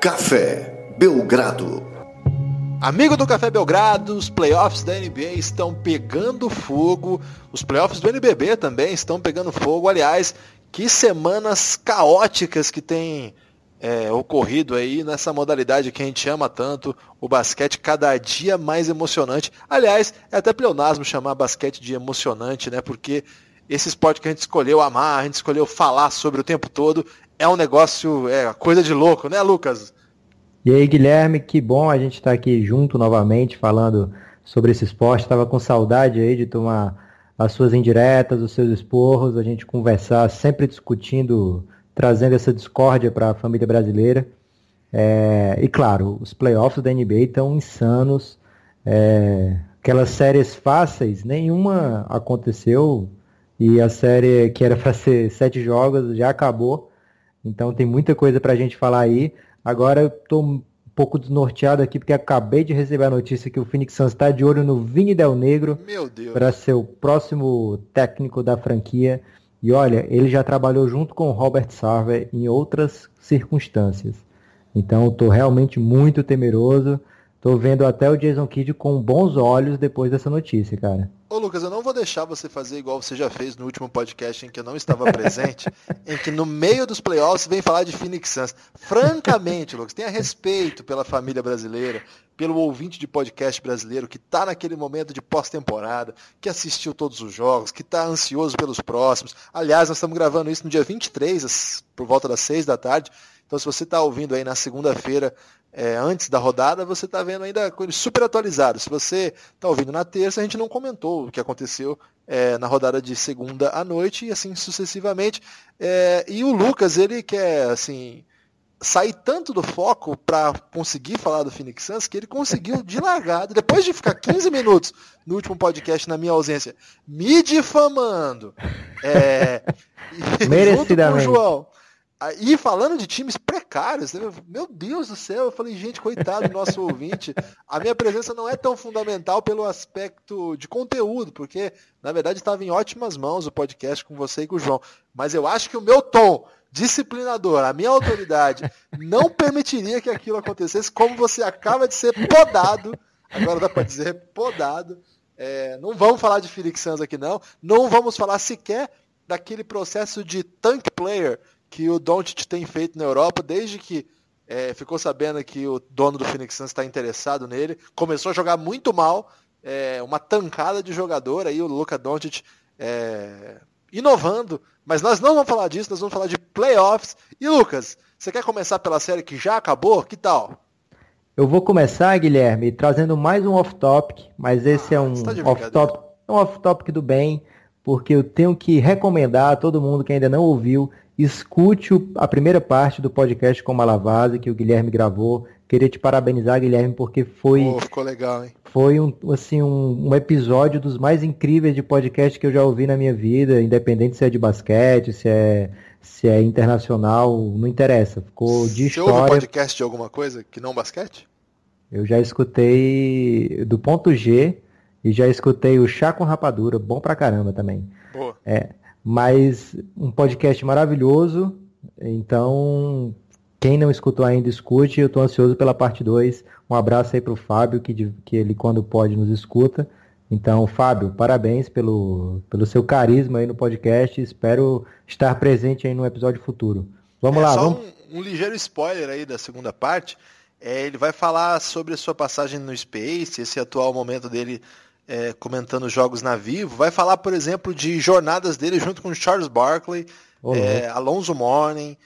Café Belgrado. Amigo do Café Belgrado, os playoffs da NBA estão pegando fogo, os playoffs do NBB também estão pegando fogo. Aliás, que semanas caóticas que tem é, ocorrido aí nessa modalidade que a gente ama tanto, o basquete cada dia mais emocionante. Aliás, é até pleonasmo chamar basquete de emocionante, né? Porque esse esporte que a gente escolheu amar, a gente escolheu falar sobre o tempo todo, é um negócio, é coisa de louco, né, Lucas? E aí, Guilherme, que bom a gente estar tá aqui junto novamente falando sobre esse esporte. Estava com saudade aí de tomar as suas indiretas, os seus esporros, a gente conversar, sempre discutindo, trazendo essa discórdia para a família brasileira. É, e claro, os playoffs da NBA estão insanos. É, aquelas séries fáceis, nenhuma aconteceu. E a série que era para ser sete jogos já acabou. Então tem muita coisa para a gente falar aí. Agora eu estou um pouco desnorteado aqui porque acabei de receber a notícia que o Phoenix Suns está de olho no Vini Del Negro para ser o próximo técnico da franquia. E olha, ele já trabalhou junto com o Robert Sarver em outras circunstâncias. Então estou realmente muito temeroso. Tô vendo até o Jason Kidd com bons olhos depois dessa notícia, cara. Ô Lucas, eu não vou deixar você fazer igual você já fez no último podcast em que eu não estava presente, em que no meio dos playoffs vem falar de Phoenix Suns. Francamente, Lucas, tenha respeito pela família brasileira, pelo ouvinte de podcast brasileiro que está naquele momento de pós-temporada, que assistiu todos os jogos, que está ansioso pelos próximos. Aliás, nós estamos gravando isso no dia 23, por volta das 6 da tarde. Então, se você está ouvindo aí na segunda-feira, é, antes da rodada, você está vendo ainda super atualizado. Se você está ouvindo na terça, a gente não comentou o que aconteceu é, na rodada de segunda à noite e assim sucessivamente. É, e o Lucas, ele quer assim sair tanto do foco para conseguir falar do Phoenix Suns que ele conseguiu de largada, depois de ficar 15 minutos no último podcast na minha ausência, me difamando. É, Merecidamente. Junto com o João e falando de times precários, né? meu Deus do céu, eu falei, gente, coitado do nosso ouvinte. A minha presença não é tão fundamental pelo aspecto de conteúdo, porque na verdade estava em ótimas mãos o podcast com você e com o João. Mas eu acho que o meu tom disciplinador, a minha autoridade, não permitiria que aquilo acontecesse, como você acaba de ser podado. Agora dá para dizer podado. É, não vamos falar de Felix Sanz aqui, não. Não vamos falar sequer daquele processo de tank player que o Doncic tem feito na Europa desde que é, ficou sabendo que o dono do Phoenix Suns está interessado nele. Começou a jogar muito mal, é, uma tancada de jogador aí, o Luka Doncic é, inovando. Mas nós não vamos falar disso, nós vamos falar de playoffs. E Lucas, você quer começar pela série que já acabou? Que tal? Eu vou começar, Guilherme, trazendo mais um off-topic, mas esse é ah, é um tá off-topic off do bem, porque eu tenho que recomendar a todo mundo que ainda não ouviu Escute a primeira parte do podcast com Malavase que o Guilherme gravou. Queria te parabenizar, Guilherme, porque foi. Oh, ficou legal, hein? Foi um, assim, um, um, episódio dos mais incríveis de podcast que eu já ouvi na minha vida, independente se é de basquete, se é, se é internacional, não interessa. Ficou de Você história. Você ouve podcast de alguma coisa que não basquete? Eu já escutei do ponto G e já escutei o Chá com Rapadura, bom pra caramba também. Boa. É, mas um podcast maravilhoso. Então, quem não escutou ainda, escute. Eu estou ansioso pela parte 2. Um abraço aí para o Fábio, que, que ele, quando pode, nos escuta. Então, Fábio, parabéns pelo, pelo seu carisma aí no podcast. Espero estar presente aí no episódio futuro. Vamos é, lá. Só vamos... Um, um, ligeiro spoiler aí da segunda parte. É, ele vai falar sobre a sua passagem no Space, esse atual momento dele é, comentando jogos na Vivo, vai falar, por exemplo, de jornadas dele junto com Charles Barkley, é, Alonso Morning,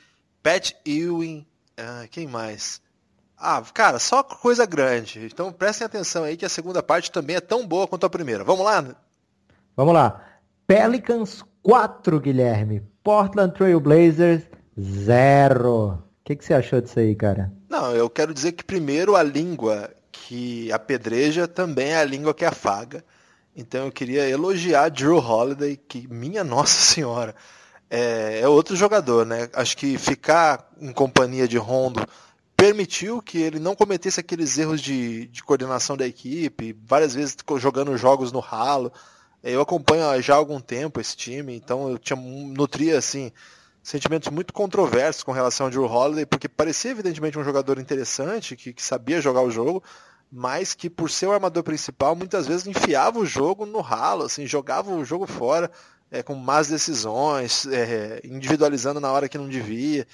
Pat Ewing, uh, quem mais? Ah, cara, só coisa grande. Então prestem atenção aí que a segunda parte também é tão boa quanto a primeira. Vamos lá? Vamos lá. Pelicans 4, Guilherme. Portland Trail Blazers 0. O que, que você achou disso aí, cara? Não, eu quero dizer que primeiro a língua que apedreja também é a língua que afaga. Então eu queria elogiar Drew Holiday, que, minha Nossa Senhora, é, é outro jogador, né? Acho que ficar em companhia de Rondo permitiu que ele não cometesse aqueles erros de, de coordenação da equipe, várias vezes jogando jogos no ralo. Eu acompanho já há algum tempo esse time, então eu tinha nutria assim sentimentos muito controversos com relação ao Drew Holiday, porque parecia evidentemente um jogador interessante, que, que sabia jogar o jogo, mas que por ser o armador principal, muitas vezes enfiava o jogo no ralo, assim, jogava o jogo fora é, com más decisões, é, individualizando na hora que não devia.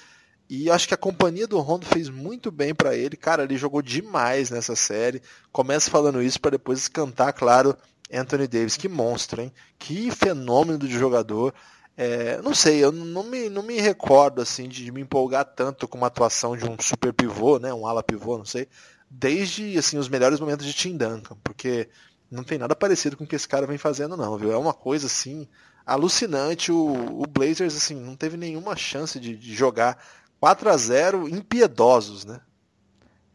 E acho que a companhia do Rondo fez muito bem para ele. Cara, ele jogou demais nessa série. Começa falando isso para depois cantar, claro, Anthony Davis. Que monstro, hein? Que fenômeno de jogador. É, não sei, eu não me, não me recordo assim de me empolgar tanto com uma atuação de um super pivô, né, um ala pivô, não sei, desde assim os melhores momentos de Tim Duncan, porque não tem nada parecido com o que esse cara vem fazendo não, viu? É uma coisa assim alucinante. O, o Blazers assim não teve nenhuma chance de, de jogar 4 a 0 impiedosos, né?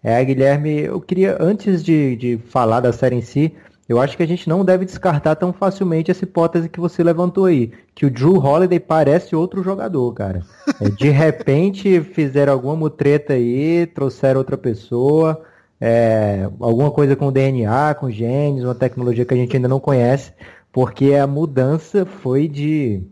É, Guilherme, eu queria antes de, de falar da série em si, eu acho que a gente não deve descartar tão facilmente essa hipótese que você levantou aí, que o Drew Holiday parece outro jogador, cara. É, de repente fizeram alguma mutreta aí, trouxeram outra pessoa, é, alguma coisa com DNA, com genes, uma tecnologia que a gente ainda não conhece, porque a mudança foi de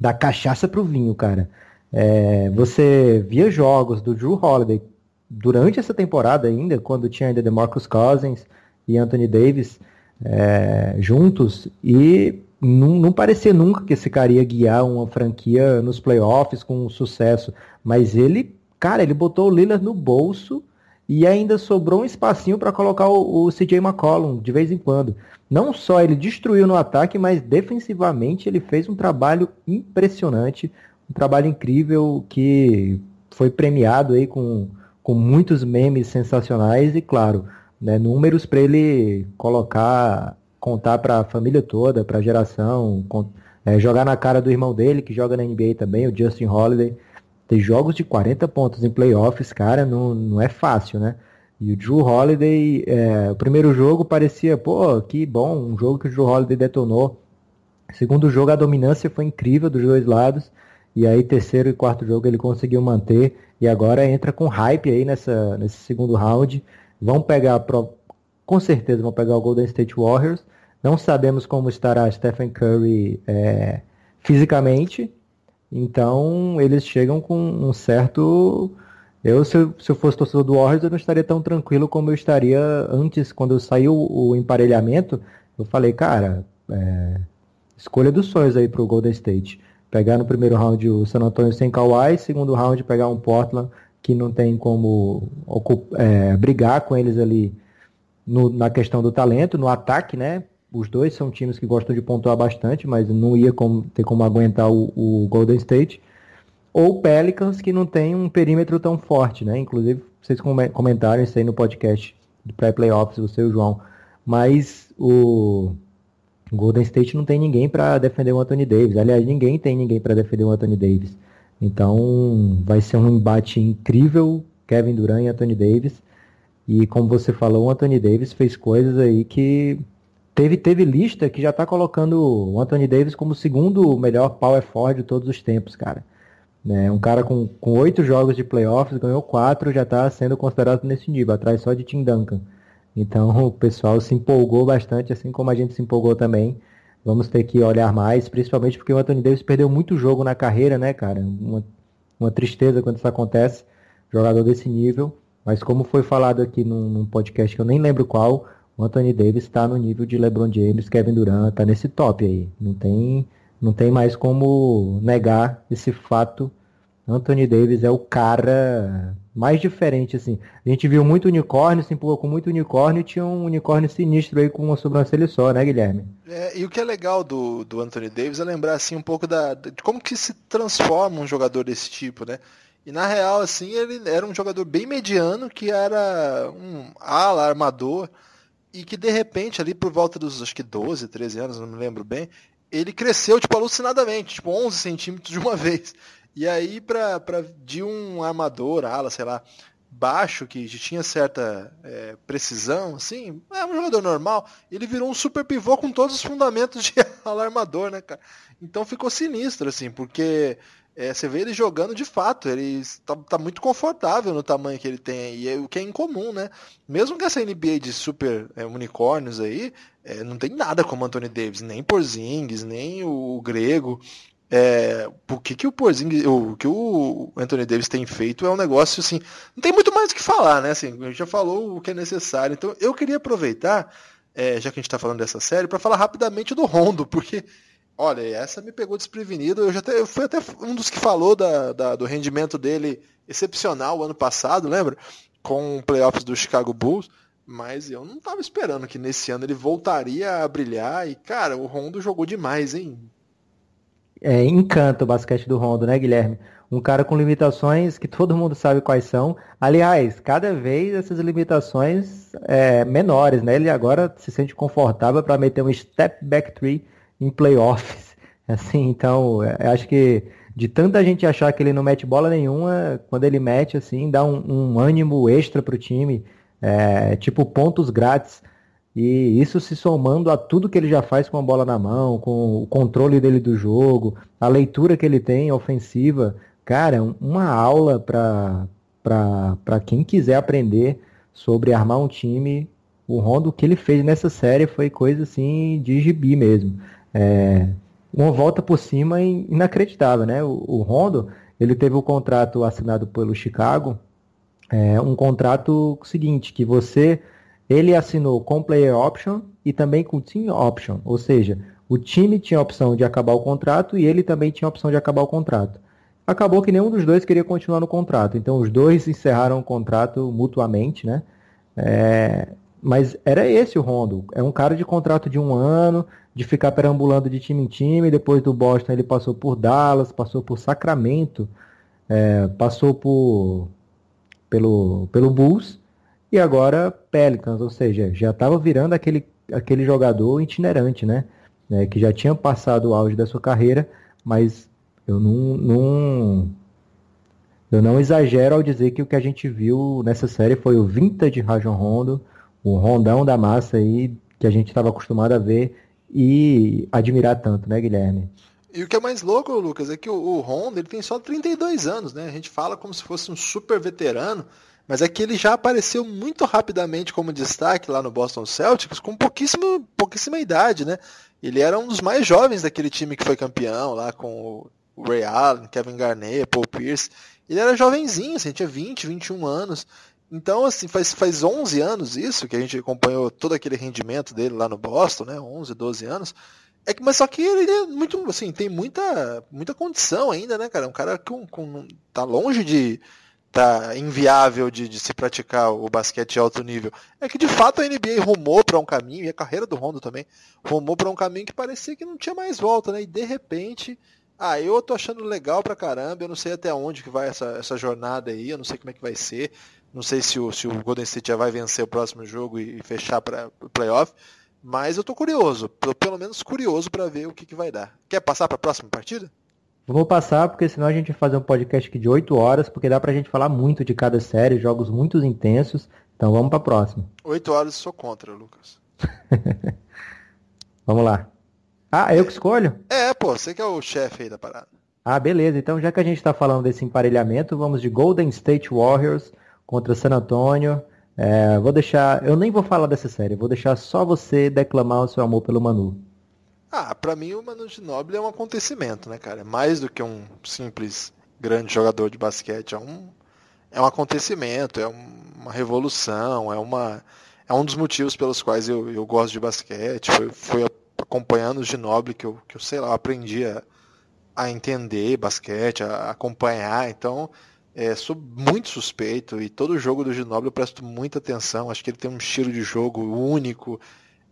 da cachaça pro vinho, cara. É, você via jogos do Drew Holiday durante essa temporada ainda, quando tinha ainda DeMarcus Cousins e Anthony Davis, é, juntos e não, não, parecia nunca que esse cara ia guiar uma franquia nos playoffs com sucesso. Mas ele, cara, ele botou o Lillard no bolso e ainda sobrou um espacinho para colocar o, o, CJ McCollum de vez em quando. Não só ele destruiu no ataque, mas defensivamente ele fez um trabalho impressionante, um trabalho incrível que foi premiado aí com, com muitos memes sensacionais e claro, né, números para ele colocar, contar para a família toda, para a geração, é, jogar na cara do irmão dele, que joga na NBA também, o Justin Holiday. Ter jogos de 40 pontos em playoffs, cara, não, não é fácil, né? E o Drew Holiday, é, o primeiro jogo parecia, pô, que bom, um jogo que o Drew Holiday detonou. Segundo jogo, a dominância foi incrível dos dois lados. E aí, terceiro e quarto jogo, ele conseguiu manter. E agora entra com hype aí nessa, nesse segundo round. Vão pegar, com certeza vão pegar o Golden State Warriors. Não sabemos como estará Stephen Curry é, fisicamente. Então eles chegam com um certo. Eu, se, eu, se eu fosse torcedor do Warriors, eu não estaria tão tranquilo como eu estaria antes, quando saiu o emparelhamento. Eu falei, cara, é, escolha dos sonhos aí pro Golden State. Pegar no primeiro round o San Antonio sem Kawhi, segundo round pegar um Portland que não tem como é, brigar com eles ali no, na questão do talento, no ataque, né? Os dois são times que gostam de pontuar bastante, mas não ia como, ter como aguentar o, o Golden State. Ou Pelicans, que não tem um perímetro tão forte, né? Inclusive, vocês comentaram isso aí no podcast do pré-playoffs, você e o João. Mas o Golden State não tem ninguém para defender o Anthony Davis. Aliás, ninguém tem ninguém para defender o Anthony Davis. Então vai ser um embate incrível, Kevin Durant e Anthony Davis. E como você falou, o Anthony Davis fez coisas aí que teve, teve lista que já está colocando o Anthony Davis como o segundo melhor power forward de todos os tempos, cara. Né? Um cara com oito jogos de playoffs, ganhou quatro, já está sendo considerado nesse nível, atrás só de Tim Duncan. Então o pessoal se empolgou bastante, assim como a gente se empolgou também. Vamos ter que olhar mais, principalmente porque o Anthony Davis perdeu muito jogo na carreira, né, cara? Uma, uma tristeza quando isso acontece, jogador desse nível. Mas como foi falado aqui num, num podcast que eu nem lembro qual, o Anthony Davis está no nível de LeBron James, Kevin Durant, está nesse top aí. Não tem, não tem mais como negar esse fato. Anthony Davis é o cara mais diferente, assim. A gente viu muito unicórnio, se empurrou com muito unicórnio e tinha um unicórnio sinistro aí com uma sobrancelha só, né, Guilherme? É, e o que é legal do, do Anthony Davis é lembrar, assim, um pouco da, de como que se transforma um jogador desse tipo, né? E na real, assim, ele era um jogador bem mediano, que era um ala, armador, e que de repente, ali por volta dos, acho que 12, 13 anos, não me lembro bem, ele cresceu, tipo, alucinadamente, tipo, 11 centímetros de uma vez. E aí, pra, pra, de um armador, ala, sei lá, baixo, que tinha certa é, precisão, assim, é um jogador normal, ele virou um super pivô com todos os fundamentos de alarmador, né, cara? Então ficou sinistro, assim, porque é, você vê ele jogando de fato, ele tá, tá, muito confortável no tamanho que ele tem, e é o que é incomum, né? Mesmo que essa NBA de super é, unicórnios aí, é, não tem nada como Anthony Davis, nem Porzingis, nem o, o Grego, É, o que, que o Porzingis, o que o Anthony Davis tem feito é um negócio assim, não tem muito mais o que falar, né? Assim, já falou o que é necessário. Então eu queria aproveitar, é, já que a gente está falando dessa série, para falar rapidamente do Rondo, porque olha, essa me pegou desprevenido. Eu já até, eu fui até um dos que falou da, da, do rendimento dele excepcional ano passado, lembra? Com playoffs do Chicago Bulls. Mas eu não estava esperando que nesse ano ele voltaria a brilhar. E, cara, o Rondo jogou demais, hein? é, encanta o basquete do Rondo, né, Guilherme? Um cara com limitações que todo mundo sabe quais são. Aliás, cada vez essas limitações é, menores, né? Ele agora se sente confortável para meter um step back three em playoffs. Assim, então, é, acho que de tanta gente achar que ele não mete bola nenhuma, quando ele mete, assim, dá um, um ânimo extra pro time, é, tipo pontos grátis. E isso se somando a tudo que ele já faz com a bola na mão, com o controle dele do jogo, a leitura que ele tem ofensiva, cara, uma aula para quem quiser aprender sobre armar um time. O Rondo, o que ele fez nessa série foi coisa assim de gibi mesmo. É, uma volta por cima inacreditável, né? O, o Rondo, ele teve o contrato assinado pelo Chicago, é, um contrato seguinte, que você ele assinou com player option e também com team option, ou seja, o time tinha a opção de acabar o contrato e ele também tinha a opção de acabar o contrato. Acabou que nenhum dos dois queria continuar no contrato, então os dois encerraram o contrato mutuamente, né? É, mas era esse o Rondo. É um cara de contrato de um ano, de ficar perambulando de time em time. Depois do Boston ele passou por Dallas, passou por Sacramento, é, passou por pelo, pelo Bulls e agora Pelicans, ou seja, já estava virando aquele, aquele jogador itinerante, né? É, que já tinha passado o auge da sua carreira, mas eu não, não, eu não exagero ao dizer que o que a gente viu nessa série foi o vintage Rajon Rondo, o rondão da massa aí que a gente estava acostumado a ver e admirar tanto, né, Guilherme? E o que é mais louco, Lucas, é que o, Honda ele tem só 32 anos, né? A gente fala como se fosse um super veterano, mas é que ele já apareceu muito rapidamente como destaque lá no Boston Celtics com pouquíssima, pouquíssima idade, né? Ele era um dos mais jovens daquele time que foi campeão lá com o Ray Allen, Kevin Garnett, Paul Pierce. Ele era jovenzinho, assim, tinha 20, 21 anos. Então, assim, faz, faz 11 anos isso, que a gente acompanhou todo aquele rendimento dele lá no Boston, né? 11, 12 anos. É que, mas só que ele é muito, assim, tem muita, muita condição ainda, né, cara? Um cara que com, com, tá longe de, tá inviável de, de, se praticar o basquete de alto nível. É que de fato a NBA rumou para um caminho, e a carreira do Rondo também, rumou para um caminho que parecia que não tinha mais volta, né? E de repente, ah, eu tô achando legal pra caramba, eu não sei até onde que vai essa, essa jornada aí, eu não sei como é que vai ser, não sei se o, se o Golden State já vai vencer o próximo jogo e, e fechar para o playoff, mas eu tô curioso, pelo menos curioso para ver o que, que vai dar. Quer passar para a próxima partida? Vou passar, porque senão a gente vai fazer um podcast aqui de 8 horas, porque dá pra gente falar muito de cada série, jogos muito intensos. Então vamos pra próxima. 8 horas sou contra, Lucas. vamos lá. Ah, eu que escolho? É, pô, você que é o chefe aí da parada. Ah, beleza. Então, já que a gente está falando desse emparelhamento, vamos de Golden State Warriors contra San Antonio. É, vou deixar. Eu nem vou falar dessa série, vou deixar só você declamar o seu amor pelo Manu. Ah, para mim o Manu Ginóbili é um acontecimento, né, cara? É mais do que um simples grande jogador de basquete, é um é um acontecimento, é uma revolução, é uma é um dos motivos pelos quais eu, eu gosto de basquete. Foi, foi acompanhando o Ginóbili que eu, que eu sei lá, aprendi a, a entender basquete, a, acompanhar. Então, é, sou muito suspeito e todo jogo do Ginóbili eu presto muita atenção. Acho que ele tem um estilo de jogo único.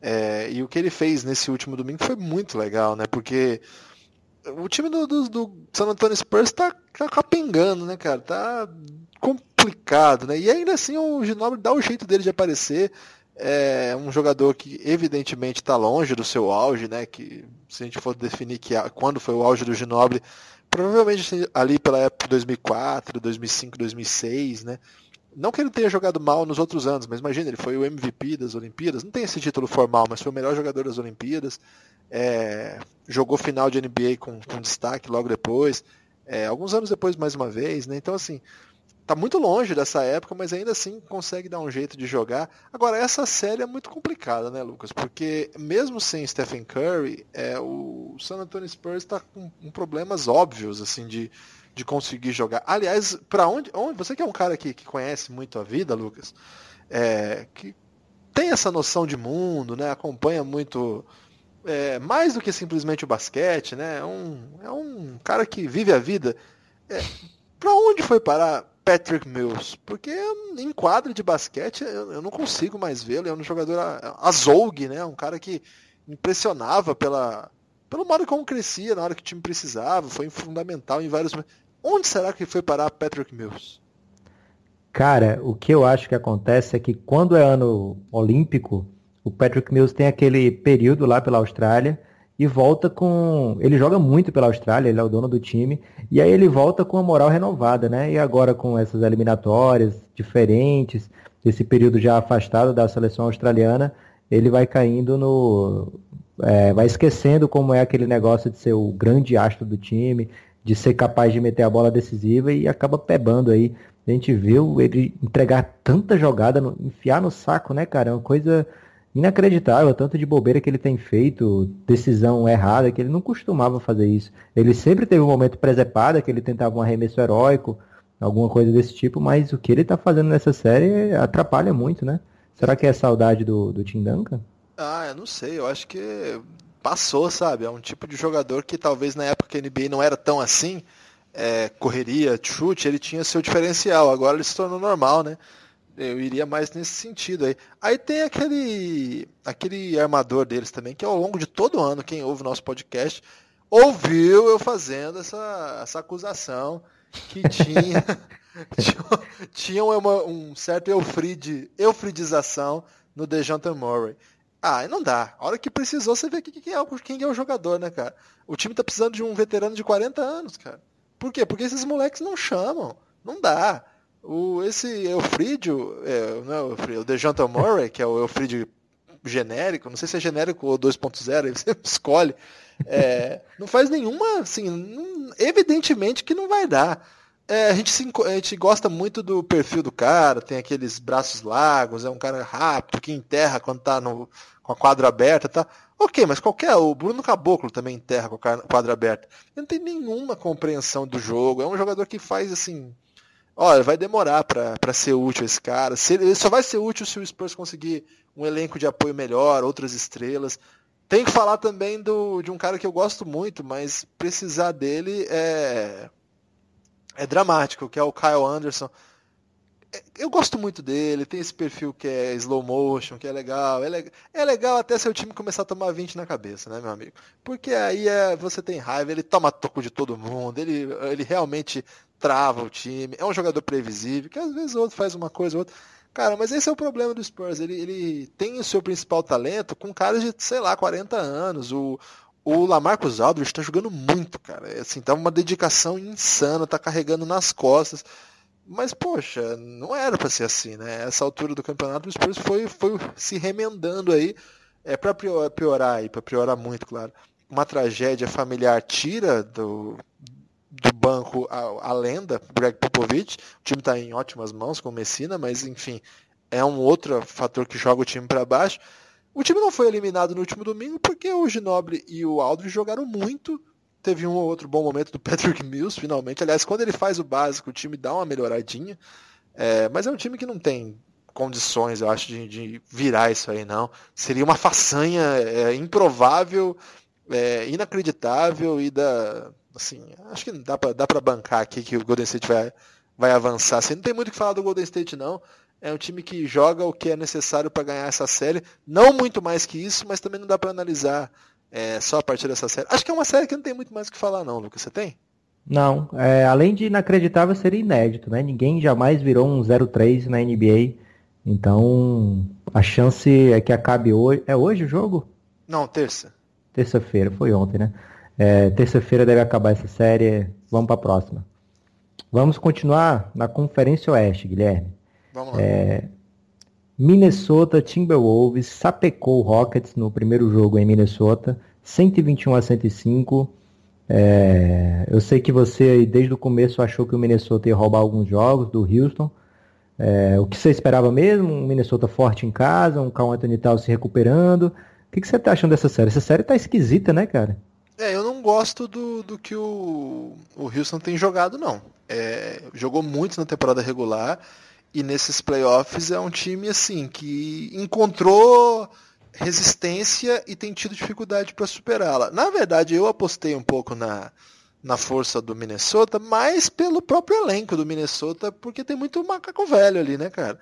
É, e o que ele fez nesse último domingo foi muito legal, né? Porque o time do, do, do San Antonio Spurs tá, tá capengando, né, cara? Tá complicado, né? E ainda assim o Ginobili dá o jeito dele de aparecer. É um jogador que evidentemente está longe do seu auge, né? Que se a gente for definir que quando foi o auge do Ginobili, provavelmente ali pela época de 2004, 2005, 2006, né? Não que ele tenha jogado mal nos outros anos, mas imagina, ele foi o MVP das Olimpíadas, não tem esse título formal, mas foi o melhor jogador das Olimpíadas, é, jogou final de NBA com, com destaque logo depois, é, alguns anos depois mais uma vez, né? Então assim, tá muito longe dessa época, mas ainda assim consegue dar um jeito de jogar. Agora, essa série é muito complicada, né, Lucas? Porque mesmo sem Stephen Curry, é, o San Antonio Spurs está com, com, problemas óbvios, assim, de, de conseguir jogar. Aliás, para onde, onde. Você que é um cara que, que conhece muito a vida, Lucas, é, que tem essa noção de mundo, né? Acompanha muito. É, mais do que simplesmente o basquete, né? É um, é um cara que vive a vida. É, para onde foi parar Patrick Mills? Porque em quadro de basquete eu, não consigo mais vê-lo. É um jogador azougue, né? Um cara que impressionava pela, pelo modo como crescia na hora que o time precisava. Foi fundamental em vários. Onde será que foi parar Patrick Mills? Cara, o que eu acho que acontece é que quando é ano olímpico, o Patrick Mills tem aquele período lá pela Austrália e volta com. Ele joga muito pela Austrália, ele é o dono do time, e aí ele volta com a moral renovada, né? E agora com essas eliminatórias diferentes, esse período já afastado da seleção australiana, ele vai caindo no. É, vai esquecendo como é aquele negócio de ser o grande astro do time, de ser capaz de meter a bola decisiva e acaba pebando aí. A gente viu ele entregar tanta jogada, enfiar no saco, né, cara? É uma coisa inacreditável, tanto de bobeira que ele tem feito, decisão errada, que ele não costumava fazer isso. Ele sempre teve um momento presepada, que ele tentava um arremesso heróico, alguma coisa desse tipo, mas o que ele tá fazendo nessa série atrapalha muito, né? Será que é saudade do, do Tim Duncan? Ah, eu não sei, eu acho que passou, sabe? É um tipo de jogador que talvez na época que a NBA não era tão assim, é, correria, chute, ele tinha seu diferencial, agora ele se tornou normal, né? Eu iria mais nesse sentido aí. Aí tem aquele aquele armador deles também, que ao longo de todo ano, quem ouve o nosso podcast, ouviu eu fazendo essa, essa acusação que tinha tinha, tinha uma, um certo eufrid, eufridização no DeJounte Murray. Ah, não dá. A hora que precisou, você vê quem é, quem é o jogador, né, cara? O time tá precisando de um veterano de 40 anos, cara. Por quê? Porque esses moleques não chamam. Não dá. O, esse Eufrídio, é, não é o, Eufrídio, o DeJounte Murray, que é o Eufrídio genérico, não sei se é genérico ou 2.0, você escolhe, é, não faz nenhuma, assim, evidentemente que não vai dar. É, a, gente se, a gente gosta muito do perfil do cara, tem aqueles braços largos, é um cara rápido, que enterra quando tá no, com a quadra aberta, tá? Ok, mas qualquer, o Bruno Caboclo também enterra com a quadra aberta. Ele não tem nenhuma compreensão do jogo, é um jogador que faz, assim, olha, vai demorar para ser útil esse cara. Se, ele só vai ser útil se o Spurs conseguir um elenco de apoio melhor, outras estrelas. Tem que falar também do, de um cara que eu gosto muito, mas precisar dele é, é dramático, que é o Kyle Anderson. É, eu gosto muito dele, tem esse perfil que é slow motion, que é legal. É, le é legal até se o time começar a tomar 20 na cabeça, né, meu amigo? Porque aí é, você tem raiva, ele toma toco de todo mundo, ele, ele realmente trava o time, é um jogador previsível, que às vezes o outro faz uma coisa ou outra. Cara, mas esse é o problema do Spurs. Ele, ele tem o seu principal talento com caras de, sei lá, 40 anos. O, o Lamarcus Aldridge está jogando muito, cara. É, assim, tá uma dedicação insana, tá carregando nas costas. Mas, poxa, não era para ser assim, né? Essa altura do campeonato, o Spurs foi, foi se remendando aí. É para piorar aí, para piorar muito, claro. Uma tragédia familiar tira do banco a, a lenda, Greg Popovich. O time está em ótimas mãos com o Messina, mas enfim, é um outro fator que joga o time para baixo. O time não foi eliminado no último domingo porque o Ginoble e o Aldridge jogaram muito. Teve um ou outro bom momento do Patrick Mills, finalmente. Aliás, quando ele faz o básico, o time dá uma melhoradinha. É, mas é um time que não tem condições, eu acho, de, de virar isso aí, não. Seria uma façanha é, improvável, é, inacreditável e da assim, acho que dá pra, dá pra bancar aqui que o Golden State vai, vai avançar. Assim, não tem muito o que falar do Golden State, não. É um time que joga o que é necessário para ganhar essa série. Não muito mais que isso, mas também não dá para analisar é, só a partir dessa série. Acho que é uma série que não tem muito mais o que falar, não, Lucas. Você tem? Não. É, além de inacreditável, seria inédito, né? Ninguém jamais virou um 0-3 na NBA. Então, a chance é que acabe hoje. É hoje o jogo? Não, terça. Terça-feira, foi ontem, né? É, Terça-feira deve acabar essa série. Vamos para a próxima. Vamos continuar na Conferência Oeste, Guilherme. Vamos lá. É, Minnesota Timberwolves sapecou o Rockets no primeiro jogo em Minnesota, 121 a 105. É, eu sei que você desde o começo achou que o Minnesota ia roubar alguns jogos do Houston. É, o que você esperava mesmo? Um Minnesota forte em casa, um Cal Anthony tal se recuperando. O que, que você tá achando dessa série? Essa série tá esquisita, né, cara? É, eu não gosto do, do que o, o Houston tem jogado, não. É, jogou muito na temporada regular e nesses playoffs é um time assim que encontrou resistência e tem tido dificuldade para superá-la. Na verdade, eu apostei um pouco na, na força do Minnesota, mas pelo próprio elenco do Minnesota, porque tem muito macaco velho ali, né, cara?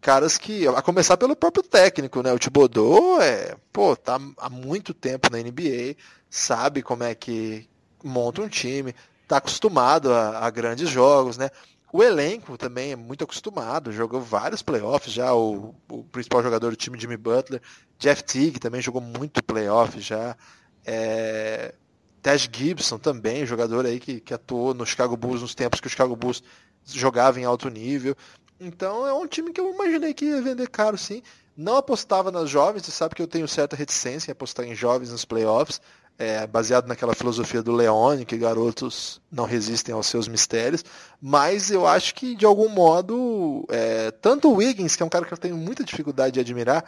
Caras que, a começar pelo próprio técnico, né? O Thibodeau é, pô, tá há muito tempo na NBA, sabe como é que monta um time, tá acostumado a, a grandes jogos, né? O elenco também é muito acostumado, jogou vários playoffs já, o, o principal jogador do time, Jimmy Butler, Jeff Teague também jogou muito playoff já, é, Gibson também, jogador aí que, que atuou no Chicago Bulls nos tempos que o Chicago Bulls jogava em alto nível. Então é um time que eu imaginei que ia vender caro sim. Não apostava nas jovens, você sabe que eu tenho certa reticência em apostar em jovens nos playoffs, é, baseado naquela filosofia do Leone, que garotos não resistem aos seus mistérios, mas eu acho que de algum modo, é, tanto o Wiggins, que é um cara que eu tenho muita dificuldade de admirar,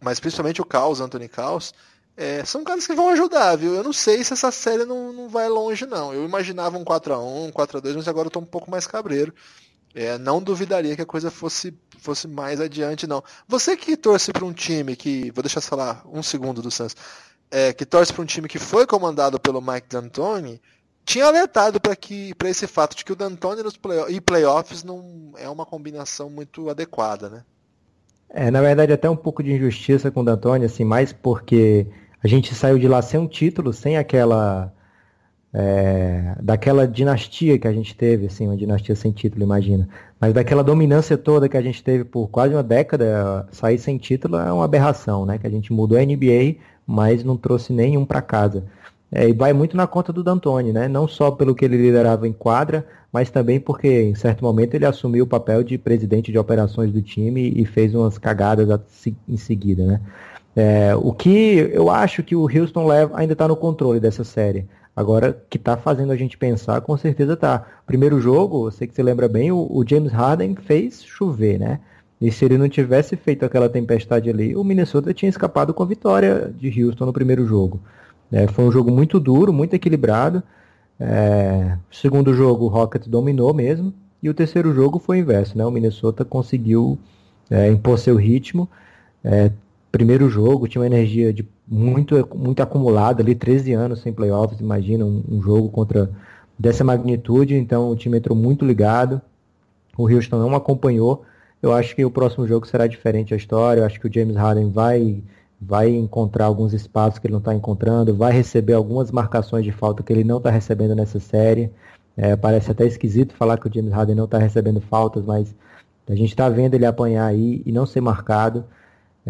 mas principalmente o Caos, Anthony Caos, é, são caras que vão ajudar, viu? Eu não sei se essa série não, não vai longe, não. Eu imaginava um 4x1, um 4x2, mas agora eu tô um pouco mais cabreiro. É, não duvidaria que a coisa fosse, fosse mais adiante, não. Você que torce para um time que. Vou deixar falar um segundo do Santos. É, que torce para um time que foi comandado pelo Mike D'Antoni, tinha alertado para que para esse fato de que o D'Antoni nos play, e playoffs não é uma combinação muito adequada, né? É, na verdade até um pouco de injustiça com o D'Antoni, assim, mais porque a gente saiu de lá sem um título, sem aquela. É, daquela dinastia que a gente teve, assim, uma dinastia sem título, imagina. Mas daquela dominância toda que a gente teve por quase uma década, sair sem título é uma aberração, né? Que a gente mudou a NBA, mas não trouxe nenhum para casa. É, e vai muito na conta do D'Antoni, né? Não só pelo que ele liderava em quadra, mas também porque em certo momento ele assumiu o papel de presidente de operações do time e fez umas cagadas em seguida, né? É, o que eu acho que o Houston leva, ainda está no controle dessa série. Agora, que está fazendo a gente pensar, com certeza está. Primeiro jogo, eu sei que você lembra bem, o, o, James Harden fez chover, né? E se ele não tivesse feito aquela tempestade ali, o Minnesota tinha escapado com a vitória de Houston no primeiro jogo. É, foi um jogo muito duro, muito equilibrado. É, segundo jogo, o Rockets dominou mesmo. E o terceiro jogo foi o inverso, né? O Minnesota conseguiu é, impor seu ritmo. É, primeiro jogo, tinha uma energia de muito, muito acumulada ali, 13 anos sem playoffs, imagina um, um, jogo contra dessa magnitude, então o time entrou muito ligado, o Houston não acompanhou, eu acho que o próximo jogo será diferente a história, eu acho que o James Harden vai, vai encontrar alguns espaços que ele não está encontrando, vai receber algumas marcações de falta que ele não está recebendo nessa série, é, parece até esquisito falar que o James Harden não está recebendo faltas, mas a gente está vendo ele apanhar aí e não ser marcado,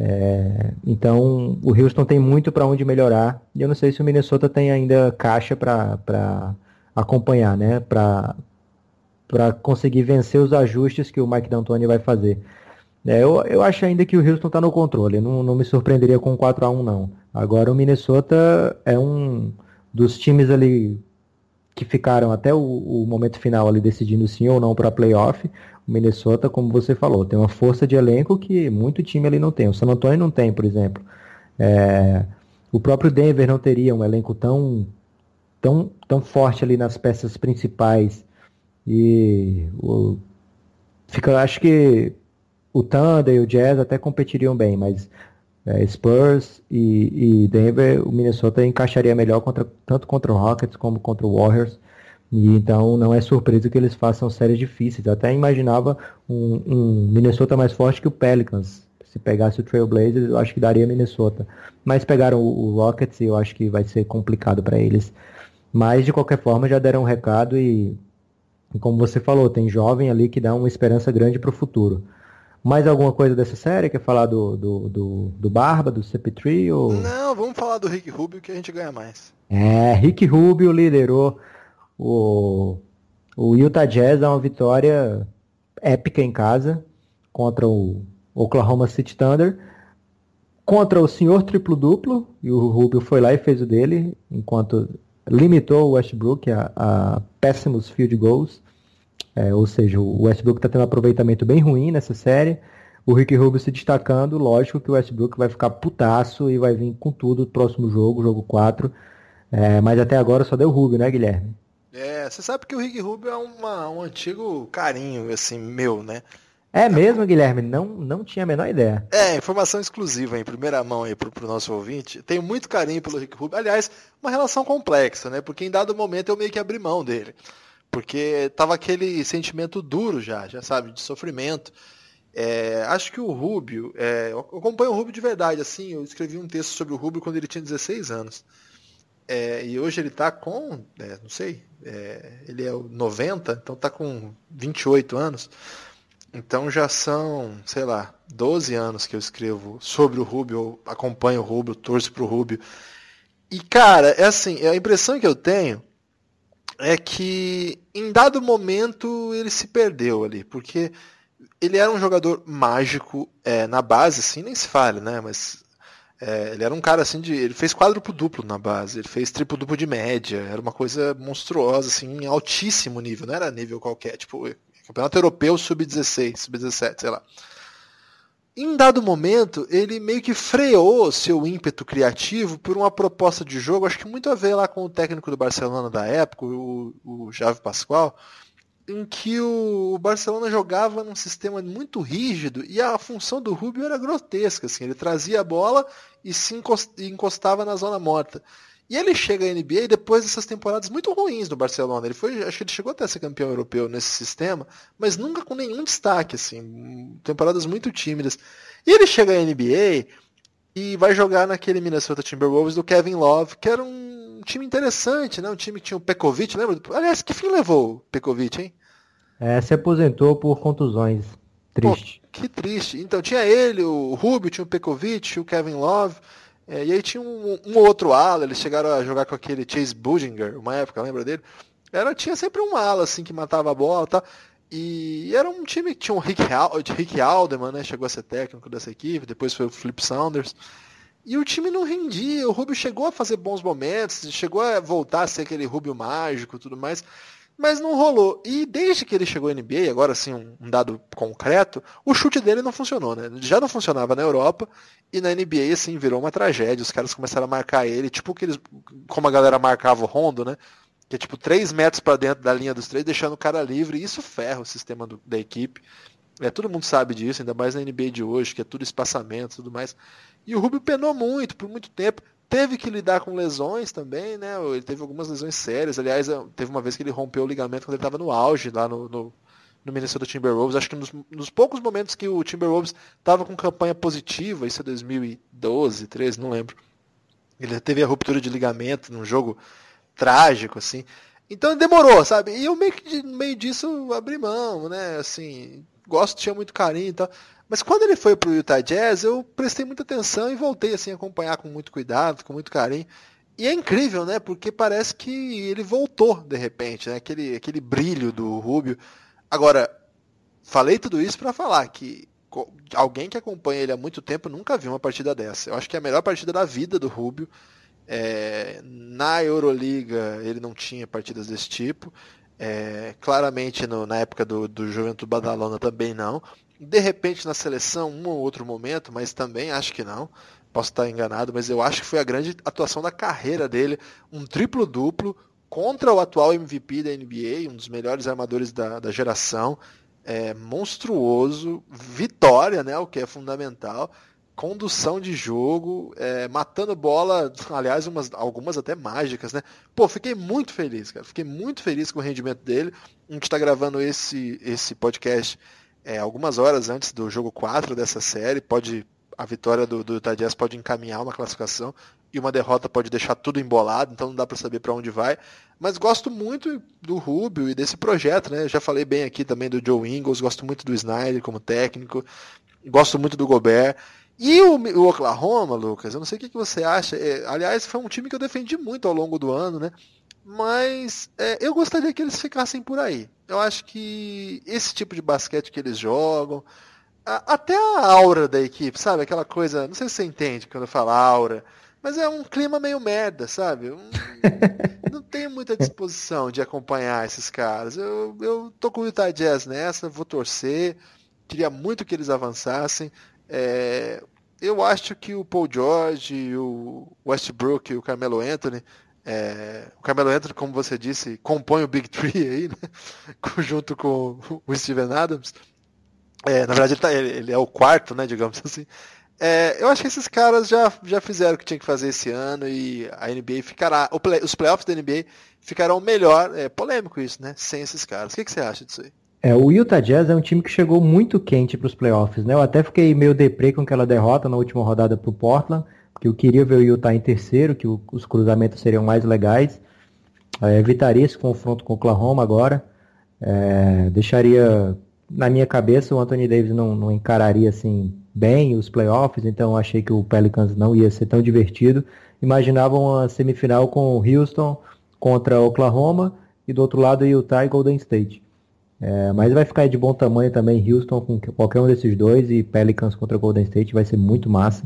é, então, o Houston tem muito para onde melhorar. E eu não sei se o Minnesota tem ainda caixa para acompanhar, né? Para conseguir vencer os ajustes que o Mike D'Antoni vai fazer. É, eu, eu acho ainda que o Houston está no controle. Não, não me surpreenderia com 4 a 1 não. Agora, o Minnesota é um dos times ali que ficaram até o, o momento final ali decidindo sim ou não para playoff. Minnesota, como você falou, tem uma força de elenco que muito time ali não tem. O San Antonio não tem, por exemplo. É, o próprio Denver não teria um elenco tão, tão, tão forte ali nas peças principais. E o, fica, acho que o Thunder e o Jazz até competiriam bem, mas é, Spurs e, e, Denver, o Minnesota encaixaria melhor contra, tanto contra o Rockets como contra o Warriors. E então não é surpresa que eles façam séries difíceis. Eu até imaginava um, um, Minnesota mais forte que o Pelicans. Se pegasse o Trailblazers, eu acho que daria Minnesota. Mas pegaram o, o Rockets e eu acho que vai ser complicado para eles. Mas de qualquer forma já deram um recado e, e, como você falou, tem jovem ali que dá uma esperança grande para o futuro. Mais alguma coisa dessa série? Quer falar do, do, do, do Barba, do CP3? Ou... Não, vamos falar do Rick Rubio que a gente ganha mais. É, Rick Rubio liderou o, o Utah Jazz é uma vitória épica em casa contra o Oklahoma City Thunder. Contra o senhor triplo-duplo, e o Rubio foi lá e fez o dele, enquanto limitou o Westbrook a, a péssimos field goals. É, ou seja, o Westbrook está tendo um aproveitamento bem ruim nessa série. O Rick Rubio se destacando, lógico que o Westbrook vai ficar putaço e vai vir com tudo no próximo jogo, jogo 4. É, mas até agora só deu Rubio, né, Guilherme? É, você sabe que o Rick Rubio é uma, um antigo carinho, assim, meu, né? É mesmo, Guilherme? Não, não tinha a menor ideia. É, informação exclusiva em primeira mão aí pro, pro nosso ouvinte. Tenho muito carinho pelo Rick Rubio. Aliás, uma relação complexa, né? Porque em dado momento eu meio que abri mão dele. Porque tava aquele sentimento duro já, já sabe, de sofrimento. É, acho que o Rubio, é, eu acompanho o Rubio de verdade, assim, eu escrevi um texto sobre o Rubio quando ele tinha 16 anos. É, e hoje ele está com, é, não sei, é, ele é o 90, então está com 28 anos. Então já são, sei lá, 12 anos que eu escrevo sobre o Rubio, acompanho o Rubio, torço pro Rubio. E cara, é assim, a impressão que eu tenho é que em dado momento ele se perdeu ali, porque ele era um jogador mágico é, na base, assim, nem se fale, né? Mas é, ele era um cara assim de. Ele fez quádruplo duplo na base, ele fez triplo duplo de média, era uma coisa monstruosa, assim, em altíssimo nível, não era nível qualquer, tipo, campeonato europeu sub-16, sub-17, sei lá. Em dado momento, ele meio que freou seu ímpeto criativo por uma proposta de jogo, acho que muito a ver lá com o técnico do Barcelona da época, o, o Javi Pascoal, em que o Barcelona jogava num sistema muito rígido e a função do Rubio era grotesca. Assim, ele trazia a bola e se encostava na zona morta. E ele chega à NBA depois dessas temporadas muito ruins no Barcelona. Ele foi, acho que ele chegou até a ser campeão europeu nesse sistema, mas nunca com nenhum destaque, assim, temporadas muito tímidas. E ele chega à NBA e vai jogar naquele Minnesota Timberwolves do Kevin Love, que era um time interessante, né? Um time que tinha o Pekovic, lembra? Aliás, que fim levou o Pekovic, hein? É, se aposentou por contusões. Triste. Pô, que triste. Então tinha ele, o Rubio, tinha o Pekovic, o Kevin Love. É, e aí tinha um, um, outro ala, eles chegaram a jogar com aquele Chase Budinger, uma época, lembra dele? Era, tinha sempre um ala assim que matava a bola tá? e era um time que tinha um Rick, Rick Alderman, né? Chegou a ser técnico dessa equipe, depois foi o Flip Saunders. E o time não rendia, o Rubio chegou a fazer bons momentos, chegou a voltar a ser aquele Rubio mágico tudo mais mas não rolou. E desde que ele chegou à NBA, agora sim um, dado concreto, o chute dele não funcionou, né? Já não funcionava na Europa e na NBA assim virou uma tragédia. Os caras começaram a marcar ele, tipo que eles, como a galera marcava o Rondo, né? Que é tipo 3 metros para dentro da linha dos três, deixando o cara livre. E isso ferra o sistema do, da equipe. É, todo mundo sabe disso, ainda mais na NBA de hoje, que é tudo espaçamento e tudo mais. E o Rubio penou muito, por muito tempo. Teve que lidar com lesões também, né? Ele teve algumas lesões sérias. Aliás, teve uma vez que ele rompeu o ligamento quando ele estava no auge lá no, no, no, Minnesota Timberwolves. Acho que nos, nos poucos momentos que o Timberwolves estava com campanha positiva, isso é 2012, 13, não lembro. Ele teve a ruptura de ligamento num jogo trágico, assim. Então demorou, sabe? E eu meio que no meio disso abri mão, né? Assim, gosto, tinha muito carinho e tal. Mas quando ele foi para o Utah Jazz, eu prestei muita atenção e voltei assim a acompanhar com muito cuidado, com muito carinho. E é incrível, né? Porque parece que ele voltou de repente, né? Aquele, aquele brilho do Rubio. Agora, falei tudo isso para falar que alguém que acompanha ele há muito tempo nunca viu uma partida dessa. Eu acho que é a melhor partida da vida do Rubio. É, na Euroliga ele não tinha partidas desse tipo. É, claramente no, na época do, do Juventude Badalona também não. De repente na seleção, um ou outro momento, mas também acho que não. Posso estar enganado, mas eu acho que foi a grande atuação da carreira dele. Um triplo-duplo contra o atual MVP da NBA, um dos melhores armadores da, da geração. É, monstruoso, vitória, né, o que é fundamental, condução de jogo, é, matando bola, aliás, umas, algumas até mágicas, né? Pô, fiquei muito feliz, cara. Fiquei muito feliz com o rendimento dele. A gente está gravando esse, esse podcast é, algumas horas antes do jogo 4 dessa série. Pode a vitória do, do Utah Jazz pode encaminhar uma classificação e uma derrota pode deixar tudo embolado, então não dá para saber para onde vai. Mas gosto muito do Rubio e desse projeto, né? Já falei bem aqui também do Joe Ingles, gosto muito do Snyder como técnico, gosto muito do Gobert. E o, o Oklahoma, Lucas, eu não sei o que, que você acha. É, aliás, foi um time que eu defendi muito ao longo do ano, né? Mas é, eu gostaria que eles ficassem por aí. Eu acho que esse tipo de basquete que eles jogam, a, até a aura da equipe, sabe? Aquela coisa, não sei se você entende quando eu falo aura. Mas é um clima meio merda, sabe? Um, não tenho muita disposição de acompanhar esses caras. Eu, eu tô com o Utah Jazz nessa, vou torcer. Queria muito que eles avançassem. É, eu acho que o Paul George, o Westbrook e o Carmelo Anthony é, o Carmelo Anthony, como você disse, compõe o Big Tree aí, né? junto com o Steven Adams. É, na verdade, ele, tá, ele, ele, é o quarto, né, digamos assim. É, eu acho que esses caras já, já fizeram o que tinha que fazer esse ano e a NBA ficará. Play, os playoffs da NBA ficarão melhor. É polêmico isso, né? Sem esses caras. O que, que você acha disso aí? É, o Utah Jazz é um time que chegou muito quente para os playoffs, né? Eu até fiquei meio deprê com aquela derrota na última rodada para o Portland que eu queria ver o Utah em terceiro, que o, os cruzamentos seriam mais legais. É, evitaria esse confronto com o Oklahoma agora. É, deixaria na minha cabeça o Anthony Davis não, não encararia assim bem os playoffs, então achei que o Pelicans não ia ser tão divertido. Imaginava uma semifinal com o Houston contra Oklahoma e do outro lado Utah e Golden State. É, mas vai ficar de bom tamanho também Houston com qualquer um desses dois e Pelicans contra Golden State vai ser muito massa.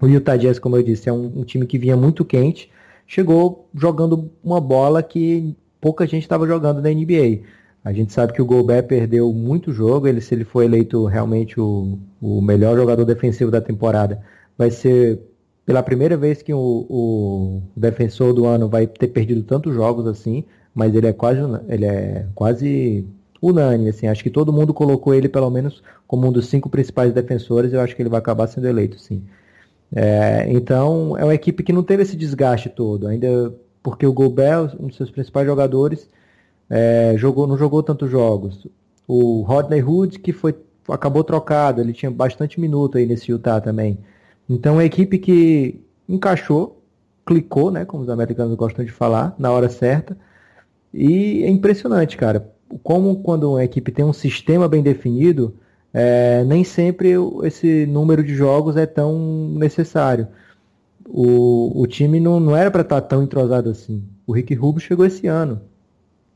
O Utah Jazz, como eu disse, é um, um time que vinha muito quente, chegou jogando uma bola que pouca gente estava jogando na NBA. A gente sabe que o Gobert perdeu muito jogo, ele, se ele for eleito realmente o, o melhor jogador defensivo da temporada, vai ser pela primeira vez que o, o, defensor do ano vai ter perdido tantos jogos assim, mas ele é quase, ele é quase unânime, assim, acho que todo mundo colocou ele pelo menos como um dos cinco principais defensores, eu acho que ele vai acabar sendo eleito, sim. É, então, é uma equipe que não teve esse desgaste todo, ainda porque o Gobert, um dos seus principais jogadores, é, jogou, não jogou tantos jogos. O Rodney Hood, que foi, acabou trocado, ele tinha bastante minuto aí nesse Utah também. Então, é uma equipe que encaixou, clicou, né, como os americanos gostam de falar, na hora certa. E é impressionante, cara, como quando uma equipe tem um sistema bem definido, é, nem sempre esse número de jogos é tão necessário. O, o time não, não era para estar tá tão entrosado assim. O Rick Rubio chegou esse ano.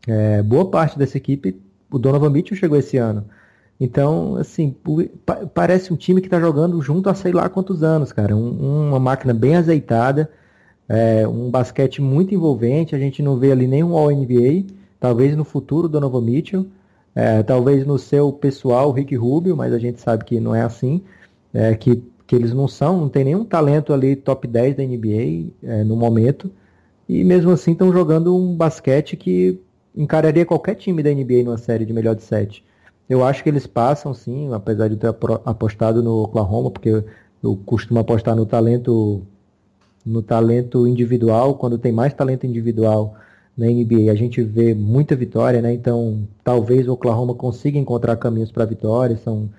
É, boa parte dessa equipe, o Donovan Mitchell chegou esse ano. Então, assim, parece um time que está jogando junto há sei lá quantos anos, cara. Um, uma máquina bem azeitada, é, um basquete muito envolvente. A gente não vê ali nenhum All-NBA. Talvez no futuro Donovan Mitchell. É, talvez no seu pessoal, Rick Rubio, mas a gente sabe que não é assim, é, que, que eles não são, não tem nenhum talento ali top 10 da NBA é, no momento, e mesmo assim estão jogando um basquete que encararia qualquer time da NBA numa série de melhor de sete. Eu acho que eles passam sim, apesar de ter apostado no Oklahoma, porque eu costumo apostar no talento no talento individual, quando tem mais talento individual, na NBA. A gente vê muita vitória, né? Então, talvez o Oklahoma consiga encontrar caminhos para vitória. São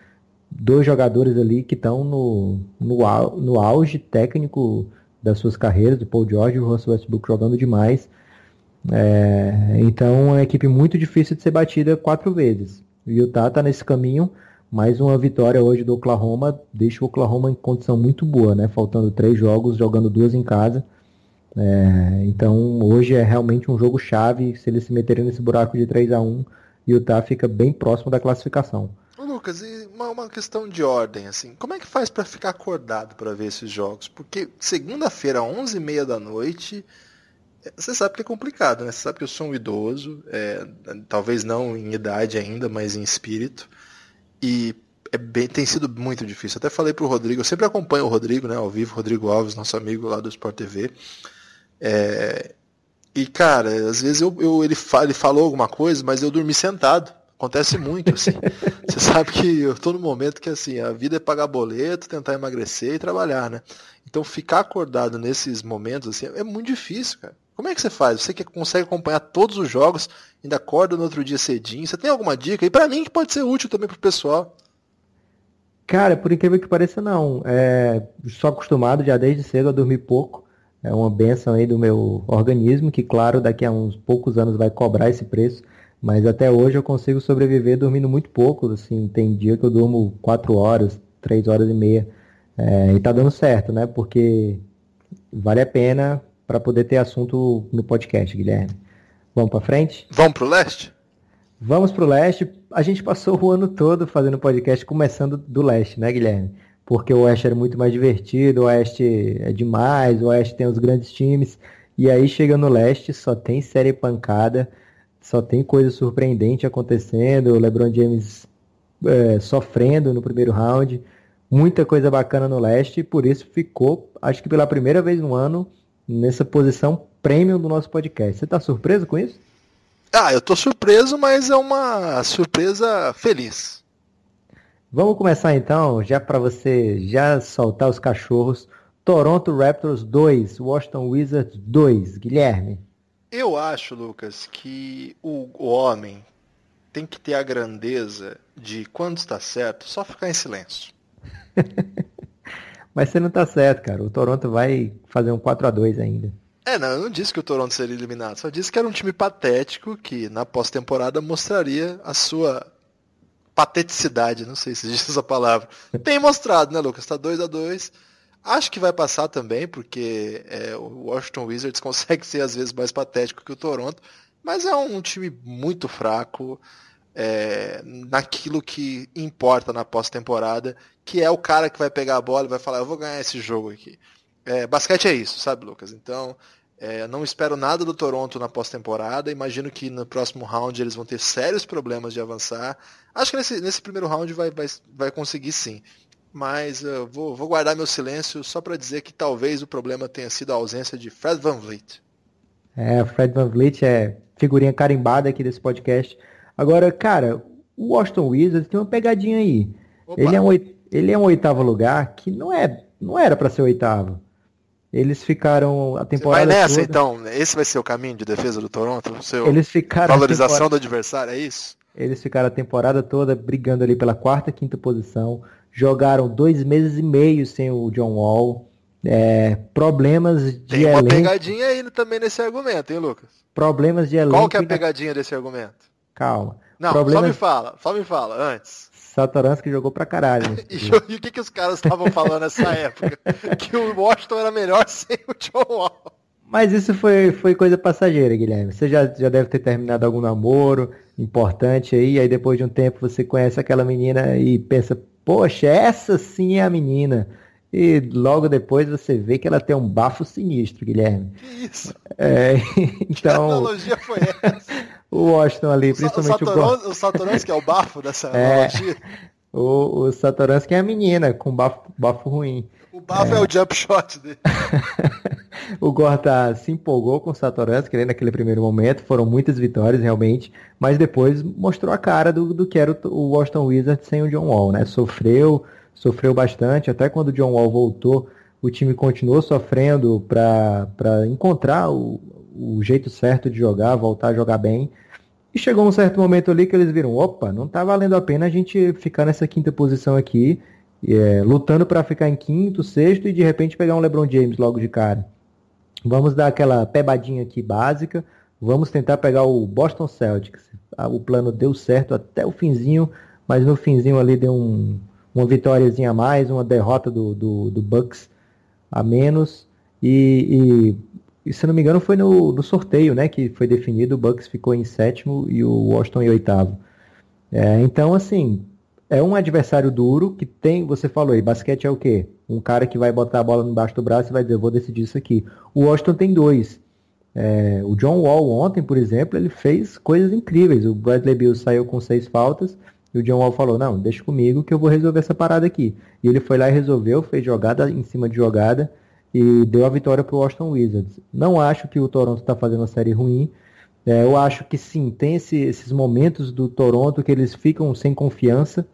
dois jogadores ali que estão no, no, no auge técnico das suas carreiras, o Paul George e o Russell Westbrook jogando demais. É, então, é uma equipe muito difícil de ser batida quatro vezes. O Utah está nesse caminho. Mais uma vitória hoje do Oklahoma deixa o Oklahoma em condição muito boa, né? Faltando três jogos, jogando duas em casa. É, então hoje é realmente um jogo chave. Se eles se meterem nesse buraco de 3 a 1 Utah fica bem próximo da classificação. Lucas, e uma, uma questão de ordem, assim, como é que faz para ficar acordado para ver esses jogos? Porque segunda-feira, 11h30 da noite, é, você sabe que é complicado, né? Você sabe que eu sou um idoso, é, talvez não em idade ainda, mas em espírito. E é bem, tem sido muito difícil. Até falei pro Rodrigo, eu sempre acompanho o Rodrigo, né, ao vivo, Rodrigo Alves, nosso amigo lá do Sport TV. É, e, cara, às vezes eu, eu, ele, fala, ele falou alguma coisa, mas eu dormi sentado. Acontece muito, assim. Você sabe que eu tô no momento que, assim, a vida é pagar boleto, tentar emagrecer e trabalhar, né? Então, ficar acordado nesses momentos, assim, é muito difícil, cara. Como é que você faz? Você que consegue acompanhar todos os jogos, ainda acorda no outro dia cedinho. Você tem alguma dica? E para mim que pode ser útil também pro pessoal. Cara, por incrível que pareça, não. É, sou acostumado já desde cedo a dormir pouco. É uma benção aí do meu organismo, que claro, daqui a uns poucos anos vai cobrar esse preço, mas até hoje eu consigo sobreviver dormindo muito pouco, assim, tem dia que eu durmo 4 horas, 3 horas e meia, é, e tá dando certo, né, porque vale a pena para poder ter assunto no podcast, Guilherme. Vamos para frente? Vamos pro leste? Vamos pro leste. A gente passou o ano todo fazendo podcast começando do leste, né, Guilherme? Porque o Oeste era muito mais divertido, o Oeste é demais, o Oeste tem os grandes times. E aí chega no Leste, só tem série pancada, só tem coisa surpreendente acontecendo, o LeBron James é, sofrendo no primeiro round, muita coisa bacana no Leste, e por isso ficou, acho que pela primeira vez no ano, nessa posição premium do nosso podcast. Você está surpreso com isso? Ah, eu tô surpreso, mas é uma surpresa feliz. Vamos começar então, já para você já soltar os cachorros. Toronto Raptors 2, Washington Wizards 2. Guilherme. Eu acho, Lucas, que o, homem tem que ter a grandeza de, quando está certo, só ficar em silêncio. Mas você não está certo, cara. O Toronto vai fazer um 4 a 2 ainda. É, não, eu não disse que o Toronto seria eliminado, só disse que era um time patético que na pós-temporada mostraria a sua pateticidade, não sei se existe essa palavra. Tem mostrado, né, Lucas? Tá 2 a 2 Acho que vai passar também, porque é, o Washington Wizards consegue ser às vezes mais patético que o Toronto, mas é um time muito fraco é, naquilo que importa na pós-temporada, que é o cara que vai pegar a bola e vai falar, eu vou ganhar esse jogo aqui. É, basquete é isso, sabe, Lucas? Então, é, não espero nada do Toronto na pós-temporada. Imagino que no próximo round eles vão ter sérios problemas de avançar. Acho que nesse, nesse primeiro round vai, vai, vai conseguir sim. Mas eu vou, vou guardar meu silêncio só para dizer que talvez o problema tenha sido a ausência de Fred Van Vliet. É, Fred Van Vliet é figurinha carimbada aqui desse podcast. Agora, cara, o Washington Wizards tem uma pegadinha aí. Ele é, um, ele é um oitavo lugar que não, é, não era para ser oitavo. Eles ficaram a temporada. Você vai nessa toda... então? Esse vai ser o caminho de defesa do Toronto? Seu Eles ficaram valorização do adversário, é isso? Eles ficaram a temporada toda brigando ali pela quarta, quinta posição. Jogaram dois meses e meio sem o John Wall. É, problemas de Tem uma elenco... pegadinha aí também nesse argumento, hein, Lucas? Problemas de elenco. Qual que é a pegadinha desse argumento? Calma. Não, problemas... só me fala, só me fala, antes. Satoransky jogou pra caralho. e, e, o que, que os caras estavam falando nessa época? que o Washington era melhor sem o John Wall. Mas isso foi, foi coisa passageira, Guilherme. Você já, já deve ter terminado algum namoro importante aí, aí depois de um tempo você conhece aquela menina e pensa, poxa, essa sim é a menina. E logo depois você vê que ela tem um bafo sinistro, Guilherme. Que isso? É, então. Que analogia foi essa? O Washington ali, principalmente o, o Satoransky é o bafo dessa é, analogia? O, o Satoransky é a menina com bafo, bafo ruim. O bafo é, é o jump shot dele. o Gorta se empolgou com o Satoransky né, naquele primeiro momento, foram muitas vitórias realmente, mas depois mostrou a cara do, do que era o, o Washington Wizards sem o John Wall, né? Sofreu, sofreu bastante, até quando o John Wall voltou, o time continuou sofrendo para encontrar o, o jeito certo de jogar, voltar a jogar bem. E chegou um certo momento ali que eles viram, opa, não tá valendo a pena a gente ficar nessa quinta posição aqui, é, lutando para ficar em quinto, sexto e de repente pegar um LeBron James logo de cara. Vamos dar aquela pebadinha aqui básica, vamos tentar pegar o Boston Celtics. Ah, o plano deu certo até o finzinho, mas no finzinho ali deu um, uma vitóriazinha a mais, uma derrota do, do, do Bucks a menos. E, e e se não me engano foi no, no, sorteio, né, que foi definido, o Bucks ficou em sétimo e o Washington em oitavo. É, então, assim, é um adversário duro que tem, você falou aí, basquete é o quê? Um cara que vai botar a bola embaixo do braço e vai dizer, vou decidir isso aqui. O Washington tem dois. É, o John Wall ontem, por exemplo, ele fez coisas incríveis. O Bradley Bill saiu com seis faltas e o John Wall falou, não, deixa comigo que eu vou resolver essa parada aqui. E ele foi lá e resolveu, fez jogada em cima de jogada e deu a vitória para o Washington Wizards. Não acho que o Toronto está fazendo uma série ruim. É, eu acho que sim, tem esse, esses momentos do Toronto que eles ficam sem confiança.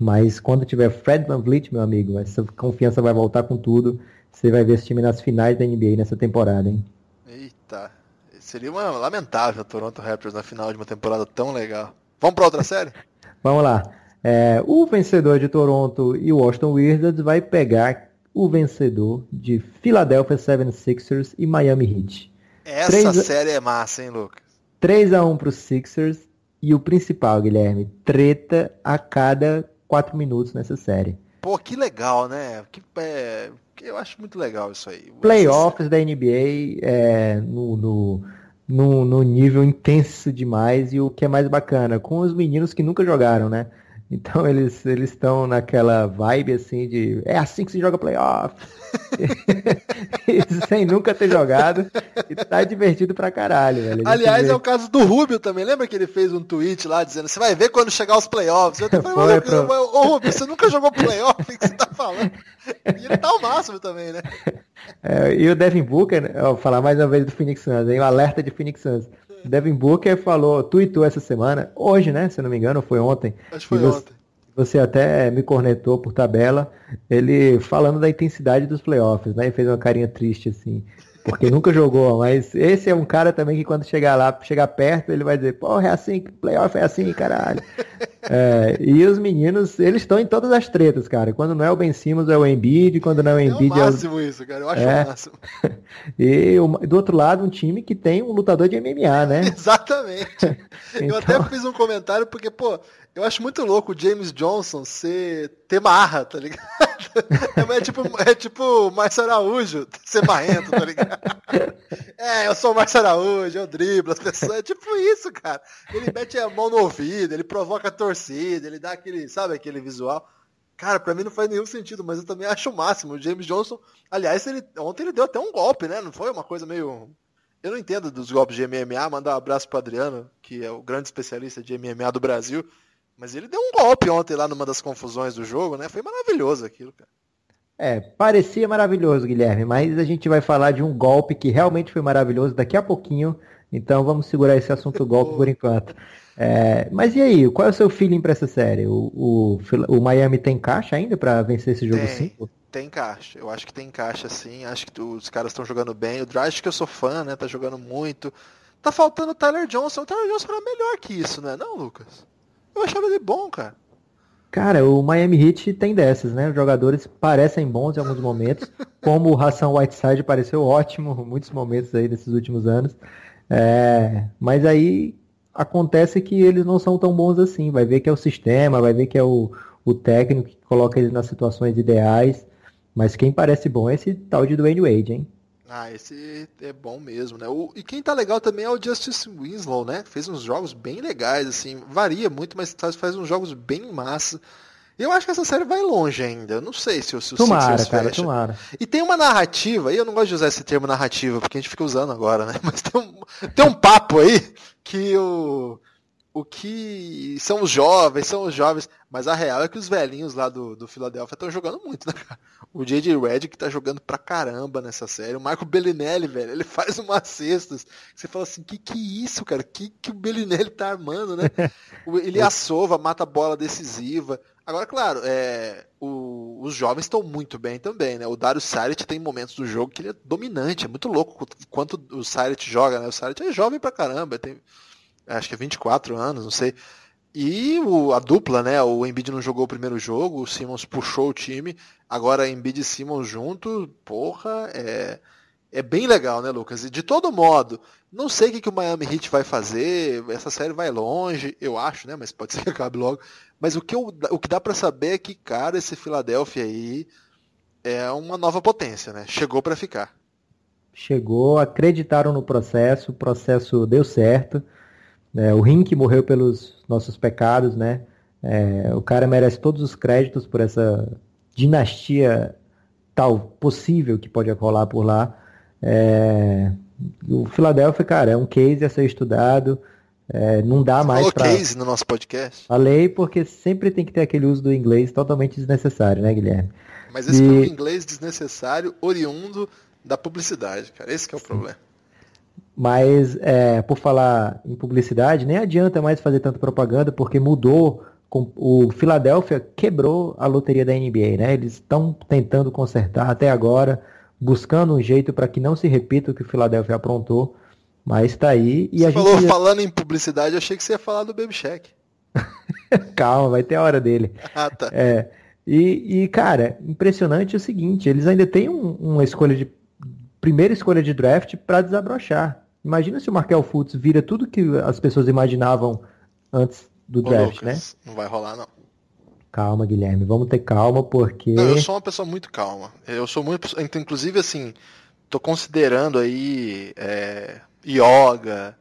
Mas quando tiver Fred Van Vliet, meu amigo, essa confiança vai voltar com tudo. Você vai ver esse time nas finais da NBA nessa temporada, hein? Eita, seria uma lamentável Toronto Raptors na final de uma temporada tão legal. Vamos para outra série? Vamos lá. É, o vencedor de Toronto e o Washington Wizards vai pegar o vencedor de Philadelphia 76ers e Miami Heat. Essa 3 série é massa, hein, Lucas? 3 a 1 para os Sixers e o principal, Guilherme, treta a cada 4 minutos nessa série. Pô, que legal, né? Que, é, eu acho muito legal isso aí. Playoffs da NBA é, no, no, no, no nível intenso demais e o que é mais bacana, com os meninos que nunca jogaram, né? Então eles eles estão naquela vibe assim de é assim que se joga playoff. Sem nunca ter jogado. E tá divertido pra caralho, velho. Aliás, vê... é o caso do Rubio também. Lembra que ele fez um tweet lá dizendo: você vai ver quando chegar os playoffs? Eu falei, pro... Ô Rubio, você nunca jogou playoff? O que você tá falando? E ele tá ao máximo também, né? É, e o Devin Booker, né, vou falar mais uma vez do Phoenix Suns, hein? O alerta de Phoenix Suns. Devin Booker falou, tweetou essa semana, hoje, né? Se não me engano, foi ontem. Acho que foi você, ontem. Você até me cornetou por tabela, ele falando da intensidade dos playoffs, né? E fez uma carinha triste, assim porque nunca jogou, mas esse é um cara também que quando chegar lá, chegar perto, ele vai dizer, porra, é assim, playoff é assim, caralho. É, e os meninos, eles estão em todas as tretas, cara. Quando não é o Ben Simmons, é o Embiid, quando não é o Embiid... É o máximo é o... isso, cara, eu acho é. o máximo. e do outro lado, um time que tem um lutador de MMA, né? Exatamente. então... Eu até fiz um comentário, porque, pô, eu acho muito louco o James Johnson ser ter marra, tá ligado? É, é tipo, é tipo Márcio Araújo ser marrento, tá ligado? É, eu sou o Márcio Araújo, eu driblo as pessoas. É tipo isso, cara. Ele mete a mão no ouvido, ele provoca a torcida, ele dá aquele, sabe, aquele visual. Cara, pra mim não faz nenhum sentido, mas eu também acho o máximo. O James Johnson, aliás, ele, ontem ele deu até um golpe, né? Não foi uma coisa meio. Eu não entendo dos golpes de MMA. Mandar um abraço pro Adriano, que é o grande especialista de MMA do Brasil. Mas ele deu um golpe ontem lá numa das confusões do jogo, né? Foi maravilhoso aquilo, cara. É, parecia maravilhoso, Guilherme, mas a gente vai falar de um golpe que realmente foi maravilhoso daqui a pouquinho. Então vamos segurar esse assunto golpe por enquanto. É, mas e aí, qual é o seu feeling para essa série? O, o, o, Miami tem caixa ainda para vencer esse jogo 5? Tem caixa, eu acho que tem caixa sim, acho que os caras estão jogando bem. O Dragic que eu sou fã, né, tá jogando muito. Tá faltando o Tyler Johnson, o Tyler Johnson era melhor que isso, né, não, Lucas? Eu achava ele bom, cara. Cara, o Miami Heat tem dessas, né? Os jogadores parecem bons em alguns momentos, como o Hassan Whiteside pareceu ótimo em muitos momentos aí desses últimos anos. É, mas aí acontece que eles não são tão bons assim. Vai ver que é o sistema, vai ver que é o, o técnico que coloca eles nas situações ideais. Mas quem parece bom é esse tal de Dwayne Wade, hein? Ah, esse é bom mesmo, né? O, e quem tá legal também é o Justice Winslow, né? Fez uns jogos bem legais, assim. Varia muito, mas faz, uns jogos bem massa. Eu acho que essa série vai longe ainda. Eu não sei se, se o Tomara, Sixers cara, fecha. tomara. E tem uma narrativa, e eu não gosto de usar esse termo narrativa, porque a gente fica usando agora, né? Mas tem um, tem um papo aí que o o que são os jovens, são os jovens, mas a real é que os velhinhos lá do, do Philadelphia estão jogando muito, né, cara? O J.J. Redick tá jogando pra caramba nessa série. O Marco Bellinelli, velho, ele faz umas cestas. Você fala assim, que que é isso, cara? Que que o Bellinelli tá armando, né? Ele assova, mata a bola decisiva. Agora, claro, é, o, os jovens estão muito bem também, né? O Dario Saric tem momentos do jogo que ele é dominante, é muito louco quanto o Saric joga, né? O Saric é jovem pra caramba, tem acho que é 24 anos, não sei. E o, a dupla, né? O Embiid não jogou o primeiro jogo, o Simmons puxou o time. Agora Embiid e Simmons junto, porra, é, é bem legal, né, Lucas? E de todo modo, não sei o que, que o Miami Heat vai fazer. Essa série vai longe, eu acho, né? Mas pode ser que acabe logo. Mas o que, eu, o que dá para saber é que, cara, esse Philadelphia aí é uma nova potência, né? Chegou para ficar. Chegou, acreditaram no processo, o processo deu certo. É, o Rink morreu pelos nossos pecados, né? É, o cara merece todos os créditos por essa dinastia tal possível que pode rolar por lá. É, o Philadelphia, cara, é um case a ser estudado. É, não dá Você mais para case no nosso podcast. Falei porque sempre tem que ter aquele uso do inglês totalmente desnecessário, né, Guilherme? Mas esse e... inglês desnecessário oriundo da publicidade, cara. Esse é o Sim. problema. Mas, é, por falar em publicidade, nem adianta mais fazer tanta propaganda, porque mudou. O Philadelphia quebrou a loteria da NBA, né? Eles estão tentando consertar até agora, buscando um jeito para que não se repita o que o Philadelphia aprontou. Mas está aí. E você a falou falando em publicidade, eu achei que você ia falar do Baby Shack. Calma, vai ter a hora dele. Ah, tá. É, e, e, cara, impressionante é o seguinte, eles ainda têm um, uma escolha de. Primeira escolha de draft para desabrochar. Imagina se o Markel Fultz vira tudo que as pessoas imaginavam antes do draft, Ô, Lucas, né? Não vai rolar, não. Calma, Guilherme, vamos ter calma, porque. Não, eu sou uma pessoa muito calma. Eu sou muito. Inclusive, assim, tô considerando aí é, yoga,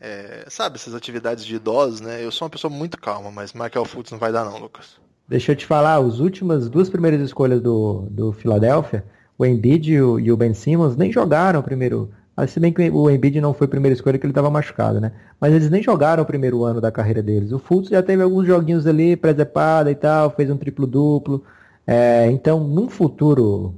é, sabe, essas atividades de idosos, né? Eu sou uma pessoa muito calma, mas Michael Fultz não vai dar não, Lucas. Deixa eu te falar, as últimas duas primeiras escolhas do, do Philadelphia, o Embiid e o, e o Ben Simmons nem jogaram o primeiro. Se bem que o Embiid não foi a primeira escolha que ele estava machucado, né? Mas eles nem jogaram o primeiro ano da carreira deles. O Fultz já teve alguns joguinhos ali, presepada e tal, fez um triplo-duplo. É, então, num futuro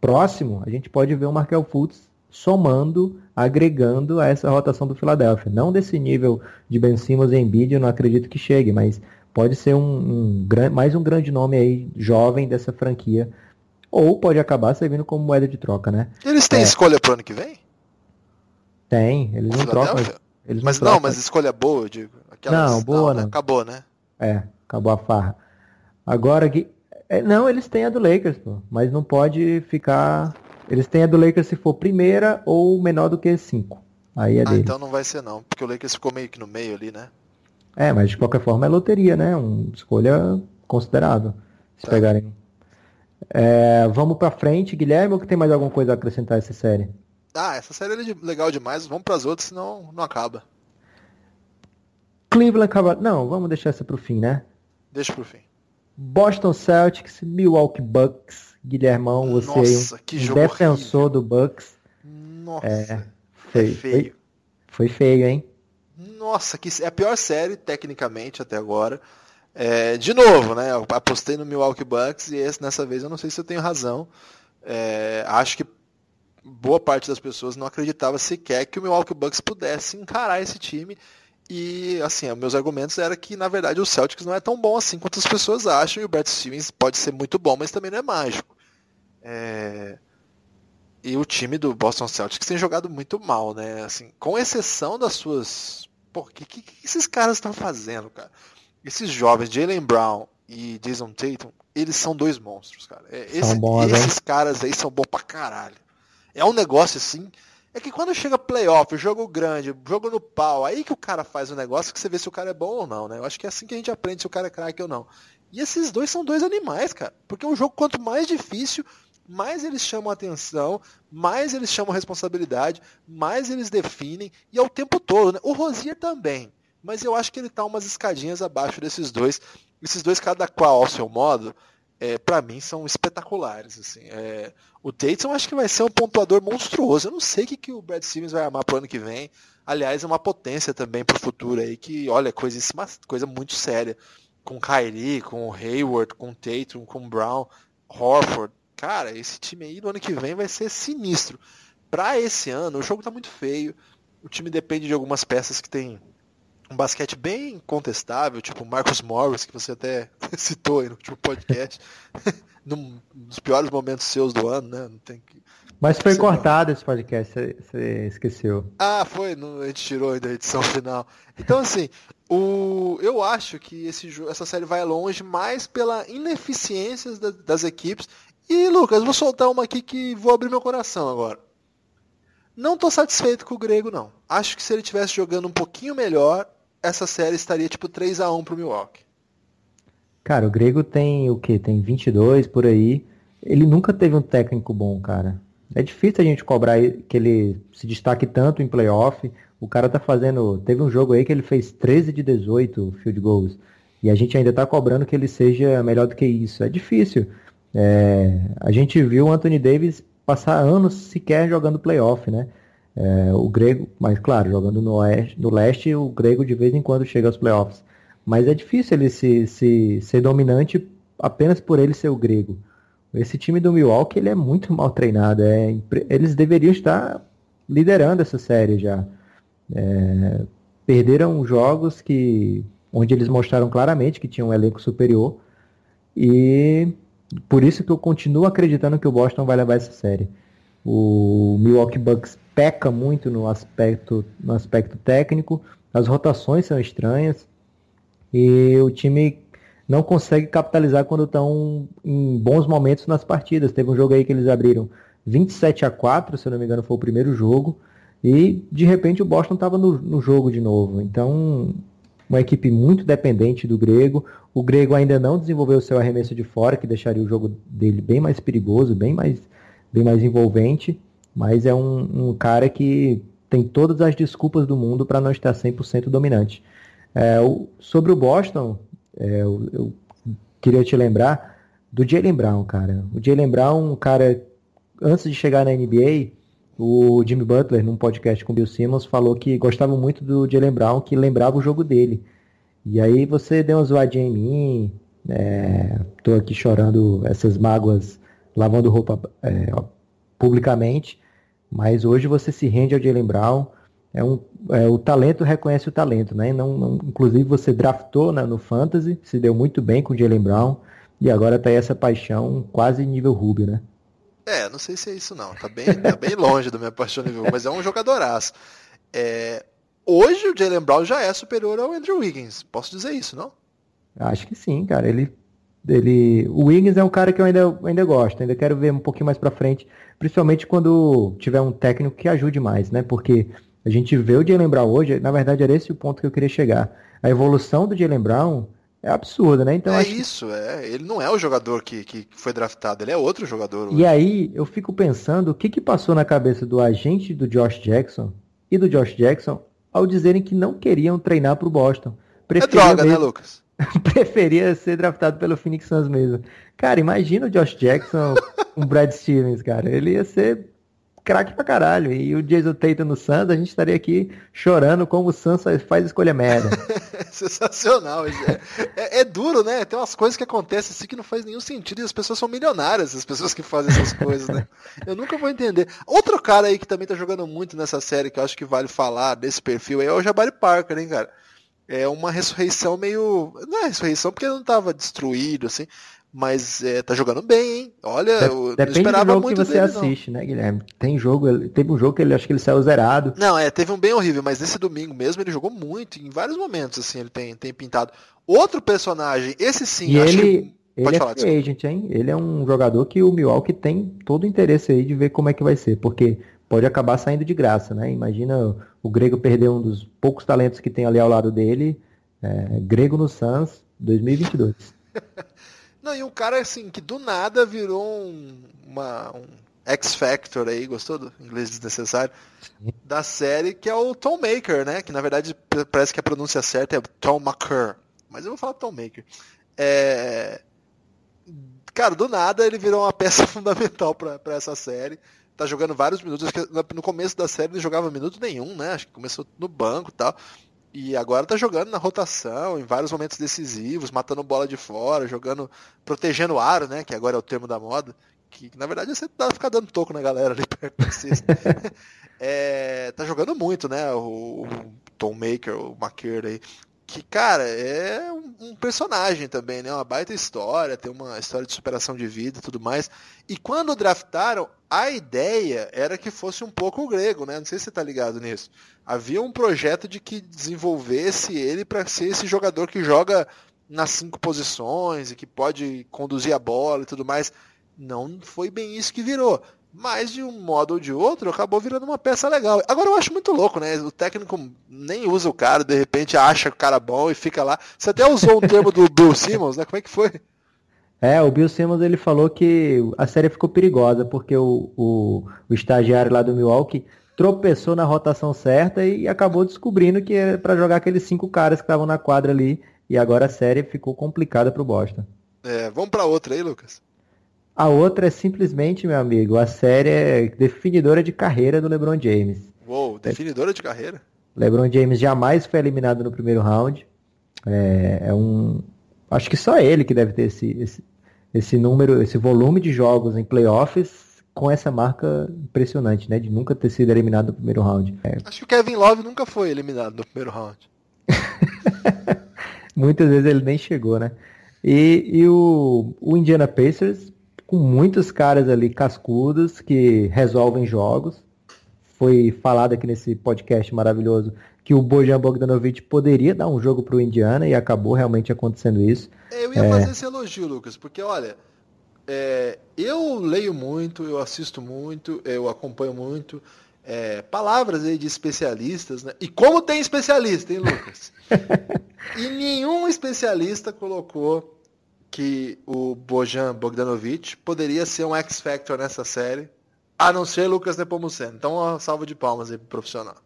próximo, a gente pode ver o Markel Fultz somando, agregando a essa rotação do Philadelphia. Não desse nível de Ben Simmons e Embiid, eu não acredito que chegue, mas pode ser um, um, mais um grande nome aí, jovem dessa franquia. Ou pode acabar servindo como moeda de troca, né? Eles têm é. escolha pro ano que vem? Tem, eles não trocam. Eles mas não, não mas escolha boa, eu digo. Aquelas... Não, boa não, né? não. Acabou, né? É, acabou a farra. Agora que. É, não, eles têm a do Lakers, pô. Mas não pode ficar. Eles têm a do Lakers se for primeira ou menor do que 5. Aí é ah, dele. então não vai ser não, porque o Lakers ficou meio que no meio ali, né? É, mas de qualquer forma é loteria, né? Uma escolha considerável. Se tá. pegarem. É, vamos pra frente, Guilherme, ou que tem mais alguma coisa a acrescentar essa série? Ah, essa série é legal demais, vamos para as outras, senão não acaba. Cleveland Cavaliers. Não, vamos deixar essa pro fim, né? Deixa pro fim. Boston Celtics, Milwaukee Bucks. Guilhermão, você Nossa, que um jogo defensor horrível. do Bucks. Nossa, é, feio. É feio. Foi, foi feio, hein? Nossa, que é a pior série, tecnicamente, até agora. É, de novo, né? Eu apostei no Milwaukee Bucks e esse, nessa vez eu não sei se eu tenho razão. É, acho que boa parte das pessoas não acreditava sequer que o Milwaukee Bucks pudesse encarar esse time. E assim, meus argumentos eram que na verdade o Celtics não é tão bom assim quanto as pessoas acham, e o Brad Stevens pode ser muito bom, mas também não é mágico. É... E o time do Boston Celtics tem jogado muito mal, né? Assim, com exceção das suas. Pô, o que, que, que, esses caras estão fazendo, cara? Esses jovens, Jalen Brown e Jason Tatum, eles são dois monstros, cara. É, esse, bons, esses hein? caras aí são bons pra caralho. É um negócio assim. É que quando chega playoff, jogo grande, jogo no pau, aí que o cara faz o negócio que você vê se o cara é bom ou não, né? Eu acho que é assim que a gente aprende se o cara é craque ou não. E esses dois são dois animais, cara. Porque um jogo, quanto mais difícil, mais eles chamam atenção, mais eles chamam responsabilidade, mais eles definem, e é o tempo todo, né? O Rosier também. Mas eu acho que ele tá umas escadinhas abaixo desses dois. Esses dois, cada qual ao seu modo, é, para mim são espetaculares. Assim. É, o Tatum acho que vai ser um pontuador monstruoso. Eu não sei o que, que o Brad Stevens vai amar pro ano que vem. Aliás, é uma potência também pro futuro aí, que, olha, coisa, coisa muito séria. Com Kyrie, com Hayward, com Tatum, com Brown, Horford. Cara, esse time aí no ano que vem vai ser sinistro. Para esse ano, o jogo tá muito feio. O time depende de algumas peças que tem um basquete bem contestável, tipo o Marcus Morris, que você até citou aí no último podcast, num dos piores momentos seus do ano, né? Não tem que... Mas foi cortado esse podcast, você esqueceu. Ah, foi, a gente tirou da edição final. Então, assim, o, eu acho que esse, essa série vai longe mais pela ineficiência das, das equipes. E, Lucas, vou soltar uma aqui que vou abrir meu coração agora. Não estou satisfeito com o Grego, não. Acho que se ele tivesse jogando um pouquinho melhor, essa série estaria tipo 3 a 1 pro Milwaukee. Cara, o Grego tem o quê? Tem 22 por aí. Ele nunca teve um técnico bom, cara. É difícil a gente cobrar que ele se destaque tanto em playoff. O cara tá fazendo. Teve um jogo aí que ele fez 13 de 18 field goals. E a gente ainda tá cobrando que ele seja melhor do que isso. É difícil. É... a gente viu o Anthony Davis passar anos sequer jogando playoff, né? É, o grego, mas claro, jogando no, oeste, no leste, o grego de vez em quando chega aos playoffs. Mas é difícil ele se, se, ser dominante apenas por ele ser o grego. Esse time do Milwaukee ele é muito mal treinado. É, eles deveriam estar liderando essa série já. É, perderam jogos que onde eles mostraram claramente que tinham um elenco superior. E por isso que eu continuo acreditando que o Boston vai levar essa série. O Milwaukee Bucks peca muito no aspecto, no aspecto técnico, as rotações são estranhas e o time não consegue capitalizar quando estão em bons momentos nas partidas. Teve um jogo aí que eles abriram 27 a 4, se eu não me engano, foi o primeiro jogo, e de repente o Boston estava no, no jogo de novo. Então, uma equipe muito dependente do Grego. O Grego ainda não desenvolveu seu arremesso de fora, que deixaria o jogo dele bem mais perigoso, bem mais, bem mais envolvente. Mas é um, um cara que tem todas as desculpas do mundo para não estar 100% dominante. É, o, sobre o Boston, é, eu, eu, queria te lembrar do Jalen Brown, cara. O Jalen Brown, um cara, antes de chegar na NBA, o Jimmy Butler, num podcast com o Bill Simmons, falou que gostava muito do Jalen Brown, que lembrava o jogo dele. E aí você deu uma zoadinha em mim, é, tô aqui chorando essas mágoas, lavando roupa é, publicamente, mas hoje você se rende ao Jalen Brown, é um, é, o talento reconhece o talento, né? Não, não, inclusive você draftou né, no Fantasy, se deu muito bem com o Jalen Brown, e agora tá aí essa paixão quase nível Rubio, né? É, não sei se é isso não, tá bem, tá bem longe da minha paixão nível, mas é um jogadoraço. É, hoje o Jalen Brown já é superior ao Andrew Wiggins, posso dizer isso, não? Acho que sim, cara. Ele, ele, o Wiggins é um cara que eu ainda, ainda gosto, ainda quero ver um pouquinho mais para frente, principalmente quando tiver um técnico que ajude mais, né? Porque a gente vê o Jalen Brown hoje, na verdade era esse o ponto que eu queria chegar. A evolução do Jalen Brown é absurda, né? Então, é isso, que... é. Ele não é o jogador que, que foi draftado, ele é outro jogador. Hoje. E aí eu fico pensando o que, que passou na cabeça do agente do Josh Jackson e do Josh Jackson ao dizerem que não queriam treinar para o Boston. é droga, mesmo... né, Lucas? preferia ser draftado pelo Phoenix Suns mesmo. Cara, imagina o Josh Jackson com o Brad Stevens, cara. Ele ia ser craque pra caralho. E o Jason Tatum no Suns, a gente estaria aqui chorando como o Suns faz escolha merda. Sensacional. É, é, é, duro, né? Tem umas coisas que acontecem assim que não faz nenhum sentido e as pessoas são milionárias, as pessoas que fazem essas coisas, né? Eu nunca vou entender. Outro cara aí que também tá jogando muito nessa série, que eu acho que vale falar desse perfil aí, é o Jabari Parker, hein, cara? É uma ressurreição meio. Não é ressurreição porque ele não tava destruído, assim, mas é, tá jogando bem, hein? Olha, eu Depende não esperava do jogo muito que você dele, assiste, não. né, Guilherme? Tem jogo, teve um jogo que ele acho que ele saiu zerado. Não, é, teve um bem horrível, mas nesse domingo mesmo ele jogou muito, em vários momentos, assim, ele tem, tem pintado. Outro personagem, esse sim, e ele, que... ele Pode é free agent, hein? Ele é um jogador que o Milwaukee tem todo o interesse aí de ver como é que vai ser, porque pode acabar saindo de graça, né? Imagina o Grego perder um dos poucos talentos que tem ali ao lado dele, é, Grego no Suns, 2022. Não, e um cara assim que do nada virou um, uma, um X Factor aí, gostou do inglês desnecessário? Da série, que é o Tom Maker, né? Que na verdade parece que a pronúncia certa é Tom Maker. Mas eu vou falar Tom Maker. É... Cara, do nada ele virou uma peça fundamental para essa série. Tá jogando vários minutos. No começo da série ele jogava minuto nenhum, né? Acho que começou no banco e tal. E agora tá jogando na rotação, em vários momentos decisivos, matando bola de fora, jogando, protegendo o aro, né? Que agora é o termo da moda. Que na verdade você dá ficar dando toco na galera ali perto da cesta. é, tá jogando muito, né? O, o Tom Maker, o Maker aí. Que, cara, é um, um, personagem também, né? Uma baita história, tem uma história de superação de vida e tudo mais. E quando draftaram, a ideia era que fosse um pouco o grego, né? Não sei se você tá ligado nisso. Havia um projeto de que desenvolvesse ele para ser esse jogador que joga nas cinco posições e que pode conduzir a bola e tudo mais. Não foi bem isso que virou. Mas de um modo ou de outro, acabou virando uma peça legal. Agora eu acho muito louco, né? O técnico nem usa o cara, de repente acha o cara bom e fica lá. Você até usou um termo do Bill Simmons, né? Como é que foi? É, o Bill Simmons ele falou que a série ficou perigosa porque o, o, o estagiário lá do Milwaukee tropeçou na rotação certa e acabou descobrindo que era para jogar aqueles cinco caras que estavam na quadra ali e agora a série ficou complicada para o Boston. É, vamos para outra aí, Lucas. A outra é simplesmente, meu amigo, a série é definidora de carreira do LeBron James. Uou, definidora de carreira? LeBron James jamais foi eliminado no primeiro round. É, é um, acho que só ele que deve ter esse, esse, esse número, esse volume de jogos em playoffs com essa marca impressionante, né? De nunca ter sido eliminado no primeiro round. É. Acho que o Kevin Love nunca foi eliminado no primeiro round. Muitas vezes ele nem chegou, né? E, e o, o Indiana Pacers, com muitos caras ali cascudos que resolvem jogos. Foi falado aqui nesse podcast maravilhoso que o Bojan Bogdanovic poderia dar um jogo para o Indiana e acabou realmente acontecendo isso. Eu ia é... fazer esse elogio, Lucas, porque olha, é, eu leio muito, eu assisto muito, eu acompanho muito é, palavras aí de especialistas, né? E como tem especialista, hein, Lucas? e nenhum especialista colocou que o Bojan Bogdanovic poderia ser um X-Factor nessa série A não ser Lucas Nepomuceno. Então, uma salva de palmas aí pro profissional.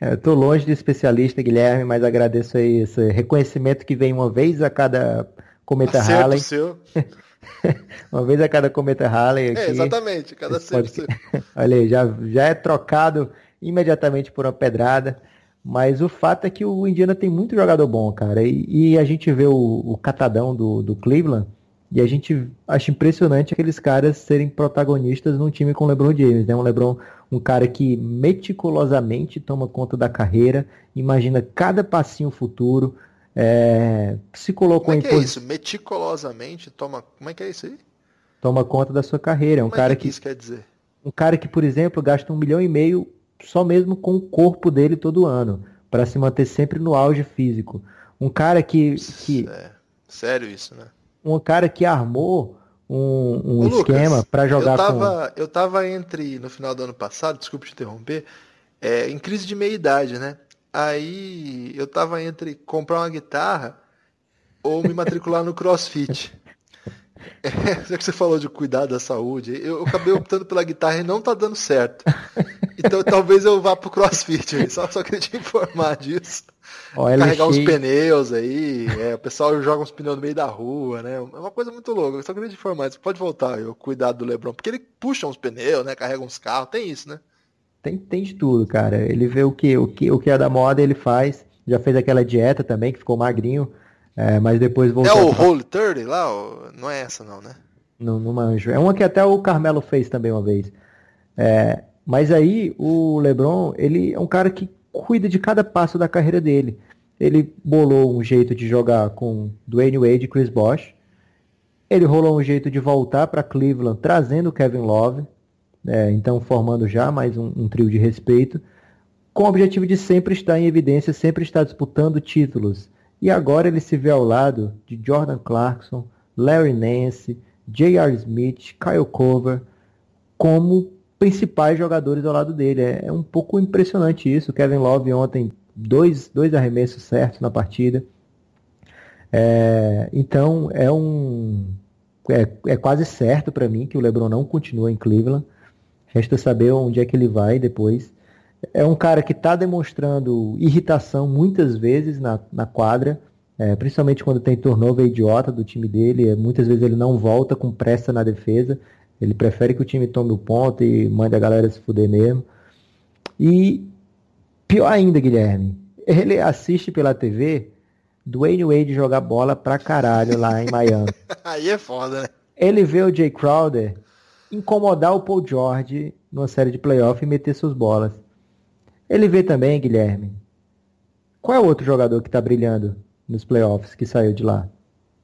É, eu tô longe de especialista, Guilherme, mas agradeço aí esse reconhecimento que vem uma vez a cada cometa Acerto Halley. seu. uma vez a cada cometa Halley aqui. É, exatamente. Cada Esse pode- acerto seu. Olha aí, já, já é trocado imediatamente por uma pedrada. Mas o fato é que o Indiana tem muito jogador bom, cara. E, e a gente vê o, o catadão do, do Cleveland e a gente acha impressionante aqueles caras serem protagonistas num time com o LeBron James, né? Um LeBron, um cara que meticulosamente toma conta da carreira, imagina cada passinho futuro, é, se colocou Como é em que é posi- isso? Meticulosamente toma. Como é que é isso aí? toma conta da sua carreira. É um Como é cara que, que isso quer dizer? um cara que, por exemplo, gasta um milhão e meio só mesmo com o corpo dele todo ano, para se manter sempre no auge físico. Um cara que, que É, sério isso, né? um cara que armou um, um Lucas, esquema para jogar eu tava, eu tava entre, no final do ano passado, desculpe te interromper, é, em crise de meia-idade, né? Aí eu tava entre comprar uma guitarra ou me matricular no CrossFit. É, já que você falou de cuidar da saúde, eu, eu acabei optando pela guitarra e não tá dando certo. Então talvez eu vá pro CrossFit, aí, só, só queria te informar disso. OLX, Carregar uns pneus aí, é, o pessoal joga uns pneus no meio da rua, né? É uma coisa muito louca. Eu só queria te informar, você pode voltar, eu cuidar do Lebron, porque ele puxa uns pneus, né? Carrega uns carros, tem isso, né? Tem, tem de tudo, cara. Ele vê o que, o que, o que é da moda, ele faz. Já fez aquela dieta também, que ficou magrinho, é, mas depois voltou. É o pra- Holy 30 lá? Não é essa não, né? Não, não manjo. É uma que até o Carmelo fez também uma vez. É, mas aí o LeBron, ele é um cara que cuida de cada passo da carreira dele. Ele bolou um jeito de jogar com Dwayne Wade e Chris Bosh. Ele rolou um jeito de voltar para Cleveland trazendo Kevin Love. é, então formando já mais um, um trio de respeito. Com o objetivo de sempre estar em evidência, sempre estar disputando títulos. E agora ele se vê ao lado de Jordan Clarkson, Larry Nance, J.R. Smith, Kyle Cover, como principais jogadores ao lado dele. É, é um pouco impressionante isso. Kevin Love ontem, dois, dois arremessos certos na partida. É, então é um. É, é quase certo para mim que o LeBron não continua em Cleveland. Resta saber onde é que ele vai depois. É um cara que está demonstrando irritação muitas vezes na, na quadra, é, principalmente quando tem turnover idiota do time dele. É, muitas vezes ele não volta com pressa na defesa. Ele prefere que o time tome o ponto e mande a galera se fuder mesmo. E pior ainda, Guilherme, ele assiste pela TV Dwayne Wade jogar bola pra caralho lá em Miami. Aí é foda, né? Ele vê o Jay Crowder incomodar o Paul George numa série de playoff e meter suas bolas. Ele vê também, Guilherme. Qual é o outro jogador que tá brilhando nos playoffs que saiu de lá?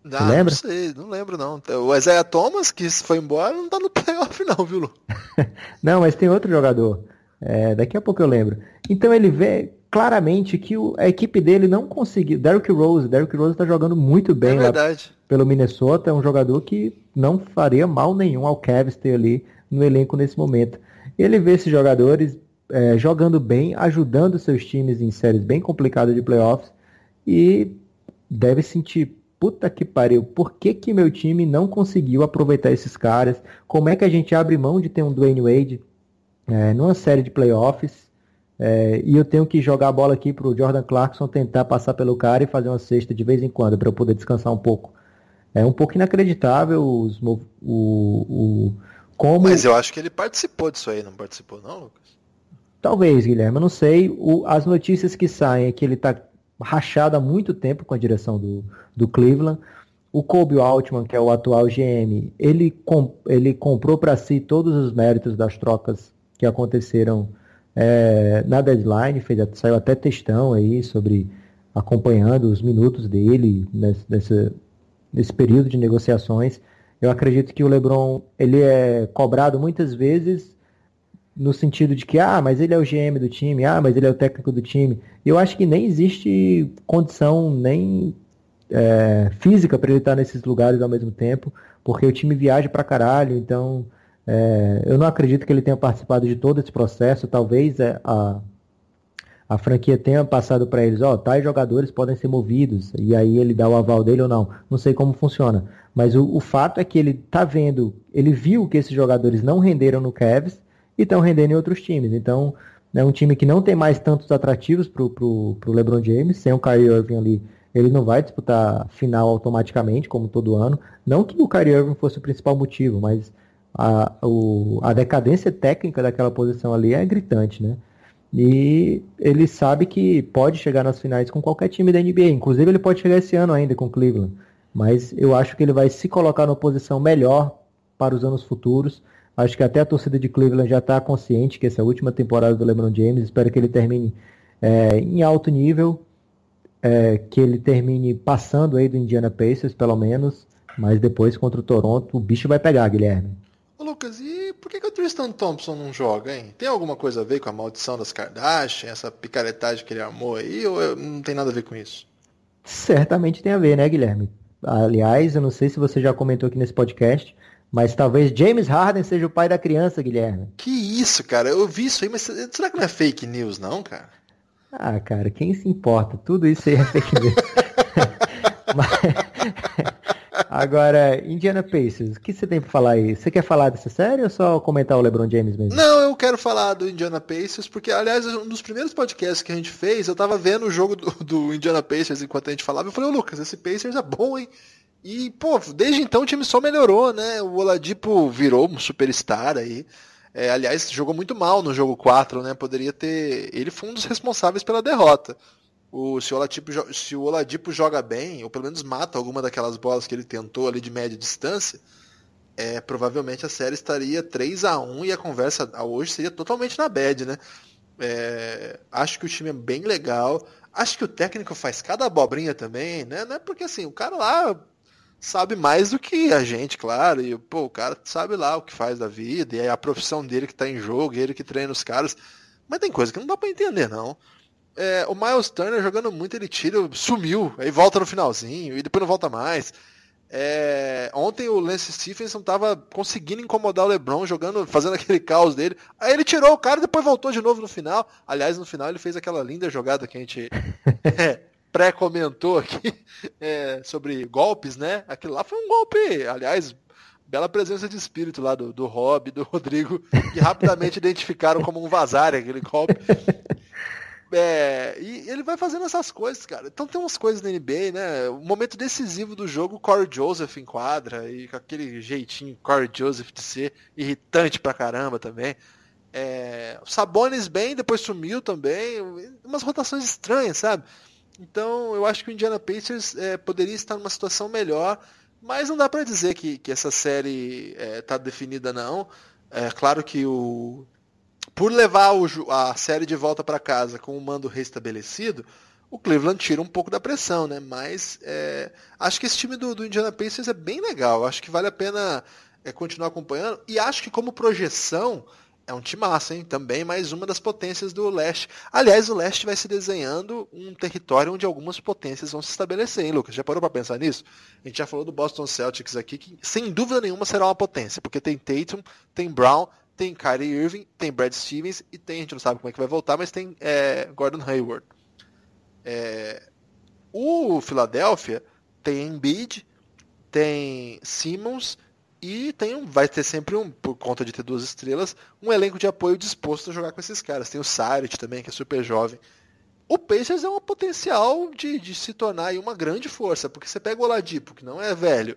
Ah, lembra? Não sei, não lembro não. O Isaiah Thomas, que foi embora, não tá no playoff não, viu, Lu? Não, mas tem outro jogador. É, daqui a pouco eu lembro. Então ele vê claramente que o- a equipe dele não conseguiu. Derrick Rose, Derrick Rose tá jogando muito É bem lá verdade. pelo Minnesota, é um jogador que não faria mal nenhum ao Cavs ter ali no elenco nesse momento. Ele vê esses jogadores é, jogando bem, ajudando seus times em séries bem complicadas de playoffs e deve sentir, puta que pariu, por que que meu time não conseguiu aproveitar esses caras? Como é que a gente abre mão de ter um Dwayne Wade é, numa série de playoffs é, e eu tenho que jogar a bola aqui pro Jordan Clarkson tentar passar pelo cara e fazer uma cesta de vez em quando para eu poder descansar um pouco. É um pouco inacreditável os, o, o como Mas eu acho que ele participou disso aí, não participou não, Lucas? talvez Guilherme, eu não sei. O- as notícias que saem é que ele está rachado há muito tempo com a direção do, do Cleveland. O Kobe Altman, que é o atual GM, ele, ele comprou para si todos os méritos das trocas que aconteceram é, na deadline, fez, saiu até textão aí sobre acompanhando os minutos dele nesse, nesse, nesse período de negociações. Eu acredito que o LeBron ele é cobrado muitas vezes no sentido de que, ah, mas ele é o GM do time, ah, mas ele é o técnico do time. Eu acho que nem existe condição nem é, física para ele estar nesses lugares ao mesmo tempo, porque o time viaja pra caralho, então é, eu não acredito que ele tenha participado de todo esse processo. Talvez é, a, a franquia tenha passado para eles, ó, oh, tais jogadores podem ser movidos, e aí ele dá o aval dele ou não. Não sei como funciona. Mas o, o fato é que ele tá vendo, ele viu que esses jogadores não renderam no Cavs e estão rendendo em outros times. Então, é um time que não tem mais tantos atrativos pro, pro LeBron James, sem o Kyrie Irving ali, ele não vai disputar final automaticamente, como todo ano. Não que o Kyrie Irving fosse o principal motivo, mas a, o, a decadência técnica daquela posição ali é gritante, né? E ele sabe que pode chegar nas finais com qualquer time da NBA. Inclusive ele pode chegar esse ano ainda com o Cleveland. Mas eu acho que ele vai se colocar numa posição melhor para os anos futuros. Acho que até a torcida de Cleveland já está consciente que essa é a última temporada do LeBron James. Espero que ele termine é, em alto nível, é, que ele termine passando aí do Indiana Pacers, pelo menos. Mas depois contra o Toronto, o bicho vai pegar, Guilherme. Ô Lucas, e por que, que o Tristan Thompson não joga, hein? Tem alguma coisa a ver com a maldição das Kardashian, essa picaretagem que ele armou aí, ou não tem nada a ver com isso? Certamente tem a ver, né, Guilherme? Aliás, eu não sei se você já comentou aqui nesse podcast, mas talvez James Harden seja o pai da criança, Guilherme. Que isso, cara? Eu vi isso aí, mas será que não é fake news, não, cara? Ah, cara, quem se importa? Tudo isso aí é fake news. mas... Agora, Indiana Pacers, o que você tem pra falar aí? Você quer falar dessa série ou só comentar o LeBron James mesmo? Não, eu quero falar do Indiana Pacers, porque, aliás, um dos primeiros podcasts que a gente fez, eu tava vendo o jogo do, do Indiana Pacers enquanto a gente falava, eu falei, ô Lucas, esse Pacers é bom, hein? E, pô, desde então o time só melhorou, né? O Oladipo virou um superstar aí. É, aliás, jogou muito mal no jogo 4, né? Poderia ter. Ele foi um dos responsáveis pela derrota. O, se, o Oladipo, se o Oladipo joga bem, ou pelo menos mata alguma daquelas bolas que ele tentou ali de média distância, é, provavelmente a série estaria 3 a 1 e a conversa hoje seria totalmente na bad, né? É, acho que o time é bem legal. Acho que o técnico faz cada abobrinha também, né? Não é porque assim, o cara lá sabe mais do que a gente, claro. E pô, o cara sabe lá o que faz da vida, e é a profissão dele que tá em jogo, ele que treina os caras. Mas tem coisa que não dá para entender, não é, o Miles Turner jogando muito, ele tira, sumiu, aí volta no finalzinho e depois não volta mais. É, ontem o Lance Stephenson tava conseguindo incomodar o LeBron, jogando, fazendo aquele caos dele. Aí ele tirou o cara e depois voltou de novo no final. Aliás, no final ele fez aquela linda jogada que a gente é, pré-comentou aqui é, sobre golpes, né? Aquilo lá foi um golpe, aliás, bela presença de espírito lá do, do Rob, do Rodrigo, que rapidamente identificaram como um vazar aquele golpe. É, e ele vai fazendo essas coisas, cara. Então tem umas coisas na NBA, né? O momento decisivo do jogo, o Corey Joseph enquadra, e com aquele jeitinho Corey Joseph de ser irritante pra caramba também. É, o Sabonis bem, depois sumiu também. Umas rotações estranhas, sabe? Então eu acho que o Indiana Pacers é, poderia estar numa situação melhor, mas não dá para dizer que, que essa série está é, definida, não. É claro que o por levar o, a série de volta para casa com o mando restabelecido, o Cleveland tira um pouco da pressão, né? Mas é, acho que esse time do, do, Indiana Pacers é bem legal. Acho que vale a pena é, continuar acompanhando. E acho que como projeção é um massa, hein? Também mais uma das potências do leste. Aliás, o leste vai se desenhando um território onde algumas potências vão se estabelecer, hein, Lucas? Já parou para pensar nisso? A gente já falou do Boston Celtics aqui, que sem dúvida nenhuma será uma potência, porque tem Tatum, tem Brown, tem Kyrie Irving, tem Brad Stevens e tem, a gente não sabe como é que vai voltar, mas tem é, Gordon Hayward. É, o Philadelphia tem Embiid, tem Simmons e tem vai ter sempre um, por conta de ter duas estrelas, um elenco de apoio disposto a jogar com esses caras. Tem o Saric também, que é super jovem. O Pacers é um potencial de, de se tornar uma grande força, porque você pega o Oladipo, que não é velho.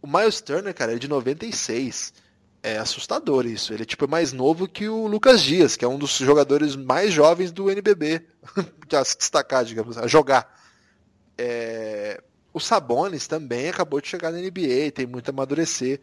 O Miles Turner, cara, é de 96 é assustador isso. Ele é tipo mais novo que o Lucas Dias, que é um dos jogadores mais jovens do NBB, a se destacar, digamos, a jogar. É... O Sabonis também acabou de chegar na NBA, tem muito a amadurecer.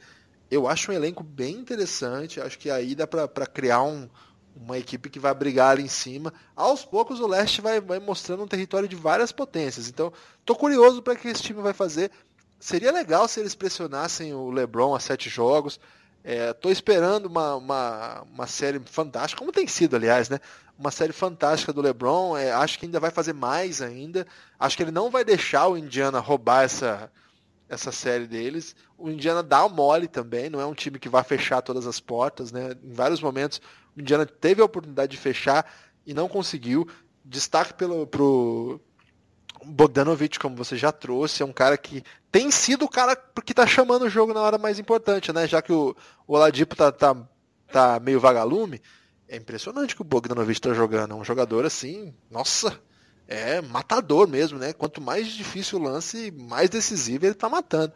Eu acho um elenco bem interessante, acho que aí dá para criar um, uma equipe que vai brigar ali em cima. Aos poucos o leste vai, vai mostrando um território de várias potências. Então, tô curioso para que esse time vai fazer. Seria legal se eles pressionassem o LeBron a sete jogos. É, esperando uma, uma, uma, série fantástica, como tem sido, aliás, né? Uma série fantástica do LeBron. É, acho que ainda vai fazer mais ainda. Acho que ele não vai deixar o Indiana roubar essa, essa série deles. O Indiana dá o mole também, não é um time que vai fechar todas as portas, né? Em vários momentos o Indiana teve a oportunidade de fechar e não conseguiu. destaque pelo, pro Bogdanovic, como você já trouxe, é um cara que tem sido o cara que tá chamando o jogo na hora mais importante, né? Já que o, o Oladipo tá, tá, tá meio vagalume, é impressionante que o Bogdanovic tá jogando. É um jogador assim, nossa, é matador mesmo, né? Quanto mais difícil o lance, mais decisivo ele tá matando.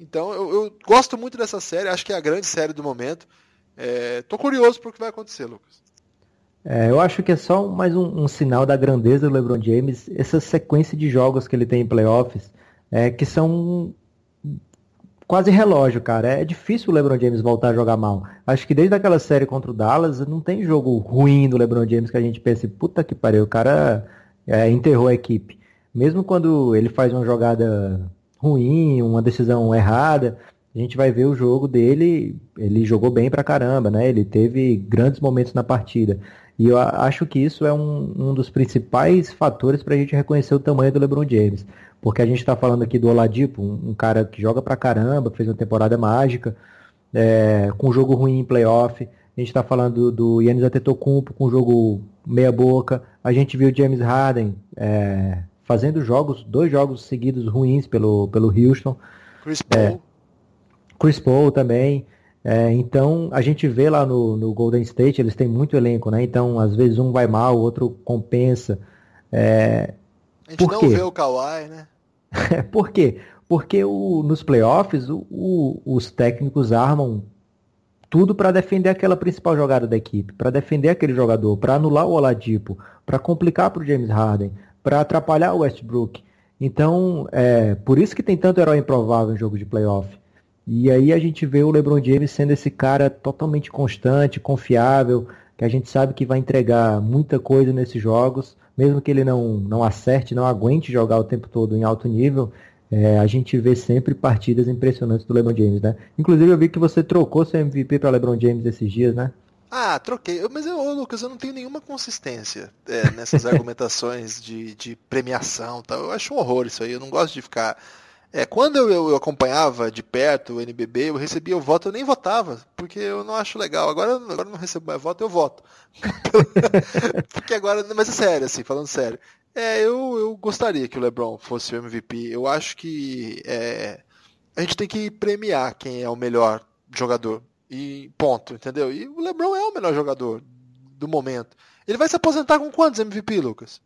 Então eu, eu gosto muito dessa série, acho que é a grande série do momento. É, tô curioso para o que vai acontecer, Lucas. É, eu acho que é só mais um, um, sinal da grandeza do LeBron James, essa sequência de jogos que ele tem em playoffs, é, que são quase relógio, cara. É difícil o LeBron James voltar a jogar mal. Acho que desde aquela série contra o Dallas, não tem jogo ruim do LeBron James que a gente pense, puta que pariu, o cara é, enterrou a equipe. Mesmo quando ele faz uma jogada ruim, uma decisão errada, a gente vai ver o jogo dele, ele jogou bem pra caramba, né? Ele teve grandes momentos na partida. E eu acho que isso é um, um dos principais fatores para a gente reconhecer o tamanho do LeBron James. Porque a gente está falando aqui do Oladipo, um, um, cara que joga pra caramba, fez uma temporada mágica, é, com jogo ruim em playoff. A gente está falando do Yannis Antetokounmpo com jogo meia boca. A gente viu o James Harden é, fazendo jogos, dois jogos seguidos ruins pelo, pelo Houston. Chris Paul. É, Chris Paul também. É, então, a gente vê lá no, no, Golden State, eles têm muito elenco, né? Então, às vezes um vai mal, o outro compensa. É, a gente não quê? vê o Kawhi, né? por quê? Porque o, nos playoffs, o, o, os técnicos armam tudo para defender aquela principal jogada da equipe, para defender aquele jogador, para anular o Oladipo, para complicar para o James Harden, para atrapalhar o Westbrook. Então, é por isso que tem tanto herói improvável em jogo de playoff. E aí a gente vê o LeBron James sendo esse cara totalmente constante, confiável, que a gente sabe que vai entregar muita coisa nesses jogos, mesmo que ele não, não acerte, não aguente jogar o tempo todo em alto nível, é, a gente vê sempre partidas impressionantes do LeBron James, né? Inclusive eu vi que você trocou seu MVP para LeBron James esses dias, né? Ah, troquei. Mas, eu, Lucas, eu não tenho nenhuma consistência é, nessas argumentações de, de premiação. Tá? Eu acho um horror isso aí. Eu não gosto de ficar é, quando eu, eu, acompanhava de perto o NBB, eu recebia o voto, eu nem votava, porque eu não acho legal. Agora, agora não recebo mais voto, eu voto. porque agora, mas é sério, assim, falando sério. É, eu, eu gostaria que o LeBron fosse o MVP. Eu acho que é, a gente tem que premiar quem é o melhor jogador. E ponto, entendeu? E o LeBron é o melhor jogador do momento. Ele vai se aposentar com quantos MVP, Lucas?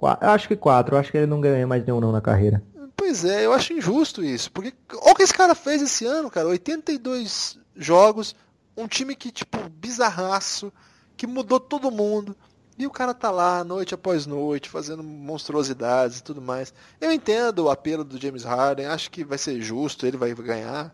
Eu acho que quatro. Acho que ele não ganha mais nenhum não na carreira. Pois é, eu acho injusto isso. Porque olha o que esse cara fez esse ano, cara. 82 jogos, um time que, tipo, bizarraço, que mudou todo mundo. E o cara tá lá noite após noite, fazendo monstruosidades e tudo mais. Eu entendo o apelo do James Harden, acho que vai ser justo, ele vai ganhar.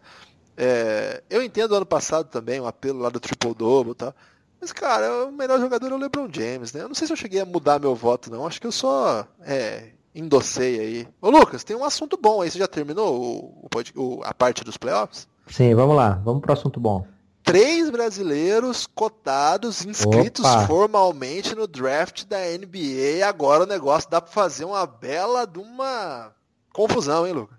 É, eu entendo ano passado também o apelo lá do Triple Double e tal. Mas, cara, o melhor jogador é o LeBron James, né? Eu não sei se eu cheguei a mudar meu voto, não. Acho que eu só é, endossei aí. Ô Lucas, tem um assunto bom aí. Você já terminou o, o, a parte dos playoffs? Sim, vamos lá. Vamos pro assunto bom. Três brasileiros cotados, inscritos Opa. formalmente no draft da NBA. Agora o negócio dá para fazer uma bela de uma confusão, hein, Lucas?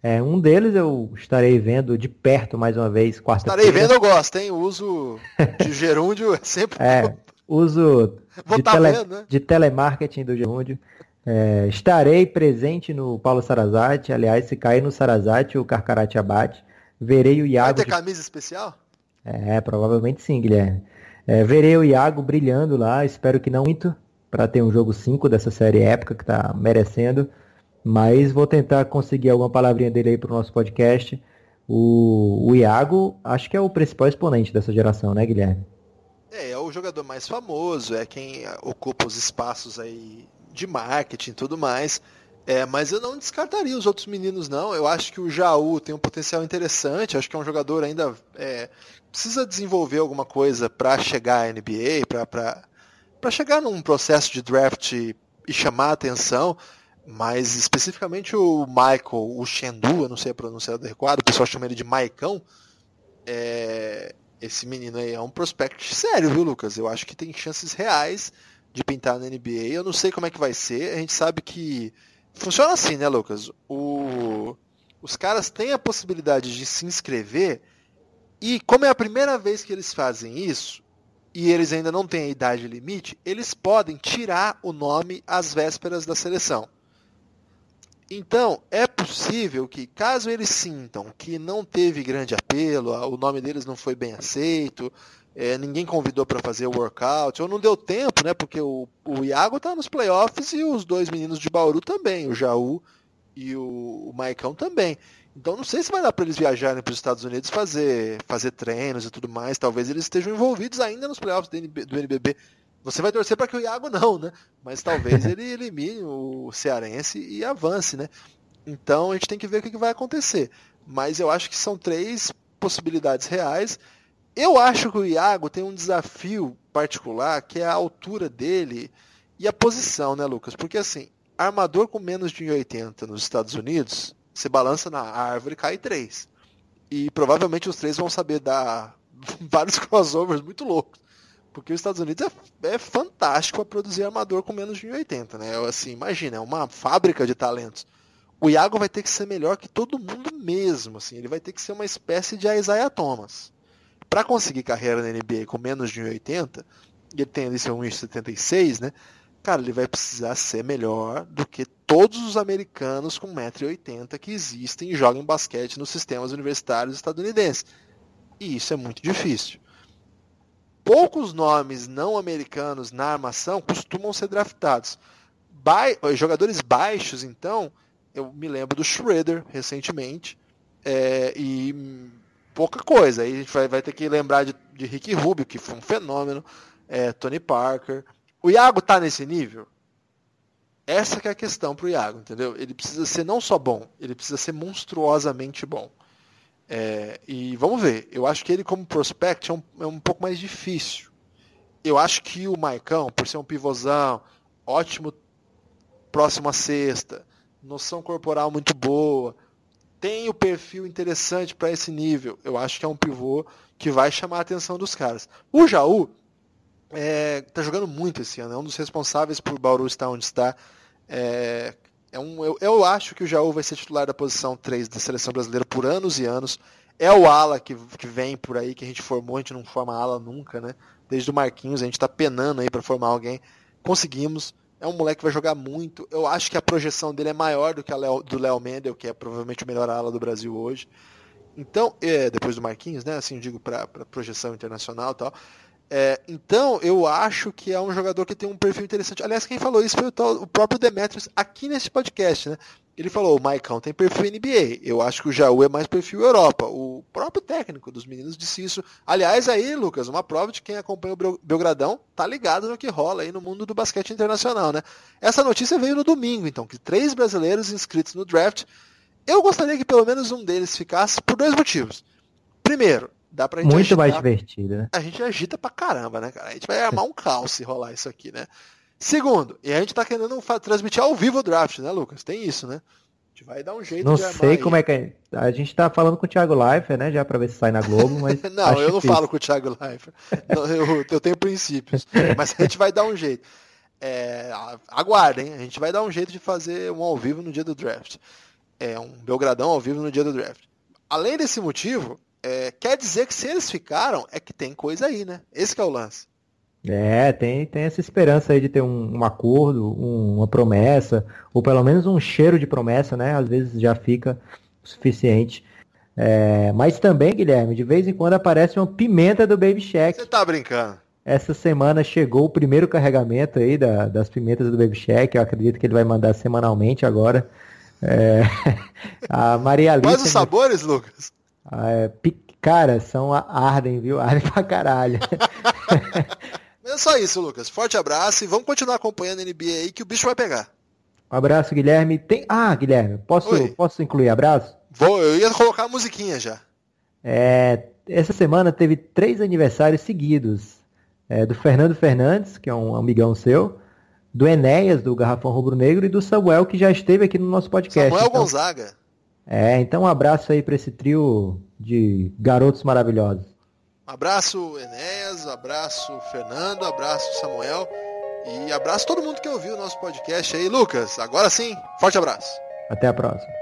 É, um deles eu estarei vendo de perto mais uma vez, quarta Estarei vendo, eu gosto, hein? O uso de gerúndio é sempre. É, uso de, tá tele, vendo, né? de telemarketing do gerúndio. É, estarei presente no Paulo Sarazate. Aliás, se cair no Sarazate, o Carcarate abate. Verei o Iago. Vai ter camisa especial? É, provavelmente sim, Guilherme. É, verei o Iago brilhando lá. Espero que não muito, para ter um jogo 5 dessa série épica que está merecendo. Mas vou tentar conseguir alguma palavrinha dele aí para o nosso podcast. O, o Iago, acho que é o principal exponente dessa geração, né, Guilherme? É, é o jogador mais famoso, é quem ocupa os espaços aí de marketing e tudo mais. É, mas eu não descartaria os outros meninos, não. Eu acho que o Jaú tem um potencial interessante. Acho que é um jogador ainda. É, precisa desenvolver alguma coisa para chegar à NBA, para chegar num processo de draft e chamar a atenção. Mas especificamente o Michael, o Shendu, eu não sei a pronúncia adequada, o pessoal chama ele de Maicão. É, esse menino aí é um prospect sério, viu, Lucas? Eu acho que tem chances reais de pintar na NBA. Eu não sei como é que vai ser. A gente sabe que funciona assim, né, Lucas? O... Os caras têm a possibilidade de se inscrever e como é a primeira vez que eles fazem isso, e eles ainda não têm a idade limite, eles podem tirar o nome às vésperas da seleção. Então, é possível que, caso eles sintam que não teve grande apelo, o nome deles não foi bem aceito, é, ninguém convidou para fazer o workout, ou não deu tempo, né? Porque o, o Iago está nos playoffs e os dois meninos de Bauru também, o Jaú e o, o Maicão também. Então não sei se vai dar para eles viajarem para os Estados Unidos fazer, fazer treinos e tudo mais. Talvez eles estejam envolvidos ainda nos playoffs do, NB, do NBB. Você vai torcer para que o Iago não, né? Mas talvez ele elimine o Cearense e avance, né? Então a gente tem que ver o que vai acontecer. Mas eu acho que são três possibilidades reais. Eu acho que o Iago tem um desafio particular, que é a altura dele e a posição, né, Lucas? Porque assim, armador com menos de 1,80 nos Estados Unidos você balança na árvore e cai três. E provavelmente os três vão saber dar vários crossovers muito loucos. Porque os Estados Unidos é, é fantástico a produzir armador com menos de 1,80, né? Assim, imagina, é uma fábrica de talentos. O Iago vai ter que ser melhor que todo mundo mesmo, assim. Ele vai ter que ser uma espécie de Isaiah Thomas. Para conseguir carreira na NBA com menos de 1,80, ele tem ali seu 1,76, né? cara, ele vai precisar ser melhor do que todos os americanos com 1,80m que existem e jogam basquete nos sistemas universitários estadunidenses. E isso é muito difícil. Poucos nomes não americanos na armação costumam ser draftados. Ba jogadores baixos, então, eu me lembro do Schroeder recentemente, é, e pouca coisa. Aí a gente vai, vai ter que lembrar de, de Rick Rubio, que foi um fenômeno, é, Tony Parker, o Iago tá nesse nível? Essa que é a questão pro Iago, entendeu? Ele precisa ser não só bom, ele precisa ser monstruosamente bom. É, e vamos ver, eu acho que ele como prospect é um, é um pouco mais difícil. Eu acho que o Maicão, por ser um pivôzão, ótimo próximo à sexta, noção corporal muito boa, tem o perfil interessante para esse nível. Eu acho que é um pivô que vai chamar a atenção dos caras. O Jaú, é, tá jogando muito esse ano, é um dos responsáveis por Bauru estar onde está. É, é um, eu, eu, acho que o Jaú vai ser titular da posição 3 da seleção brasileira por anos e anos. É o ala que, que vem por aí, que a gente formou, a gente não forma ala nunca, né? Desde o Marquinhos, a gente está penando aí para formar alguém. Conseguimos. É um moleque que vai jogar muito. Eu acho que a projeção dele é maior do que a Leo, do Léo Mendel, que é provavelmente o melhor ala do Brasil hoje. Então, é, depois do Marquinhos, né? Assim, digo para projeção internacional e tal. É, então, eu acho que é um jogador que tem um perfil interessante. Aliás, quem falou isso foi o, tal, o próprio Demetrius aqui nesse podcast, né? Ele falou, o Maicon tem perfil NBA. Eu acho que o Jaú é mais perfil Europa. O próprio técnico dos meninos disse isso. Aliás, aí, Lucas, uma prova de quem acompanha o Belgradão tá ligado no que rola aí no mundo do basquete internacional, né? Essa notícia veio no domingo, então, que três brasileiros inscritos no draft. Eu gostaria que pelo menos um deles ficasse por dois motivos. Primeiro, Dá pra gente Muito agitar. mais divertido, né? A gente agita pra caramba, né, cara? A gente vai armar um caos se rolar isso aqui, né? Segundo, e a gente tá querendo transmitir ao vivo o draft, né, Lucas? Tem isso, né? A gente vai dar um jeito não de Não sei como aí. é que é. A gente tá falando com o Thiago Leifert, né? Já pra ver se sai na Globo, mas. não, eu não difícil. falo com o Thiago Leifert. eu, eu tenho princípios. Mas a gente vai dar um jeito. É, aguardem, a gente vai dar um jeito de fazer um ao vivo no dia do draft. É um Belgradão ao vivo no dia do draft. Além desse motivo, é, quer dizer que se eles ficaram, é que tem coisa aí, né? Esse é o lance. É, tem, tem essa esperança aí de ter um, um acordo, um, uma promessa, ou pelo menos um cheiro de promessa, né? Às vezes já fica o suficiente. É, mas também, Guilherme, de vez em quando aparece uma pimenta do Baby Shack. Você tá brincando? Essa semana chegou o primeiro carregamento aí da, das pimentas do Baby Shack. Eu acredito que ele vai mandar semanalmente agora. É, a Maria Alice. Quais os sabores, Lucas? Ah, é, cara, são ardem, viu? Ardem pra caralho. é só isso, Lucas. Forte abraço e vamos continuar acompanhando a NBA aí que o bicho vai pegar. Um abraço, Guilherme. Tem... Ah, Guilherme, posso, posso incluir abraço? Vou, eu ia colocar a musiquinha já. É, essa semana teve três aniversários seguidos. É, do Fernando Fernandes, que é um amigão seu, do Enéas, do Garrafão Rubro Negro, e do Samuel, que já esteve aqui no nosso podcast. Samuel então... Gonzaga. É, então um abraço aí para esse trio de garotos maravilhosos. Um abraço, Enéas, um abraço, Fernando, um abraço, Samuel. E abraço todo mundo que ouviu o nosso podcast aí. Lucas, agora sim, forte abraço. Até a próxima.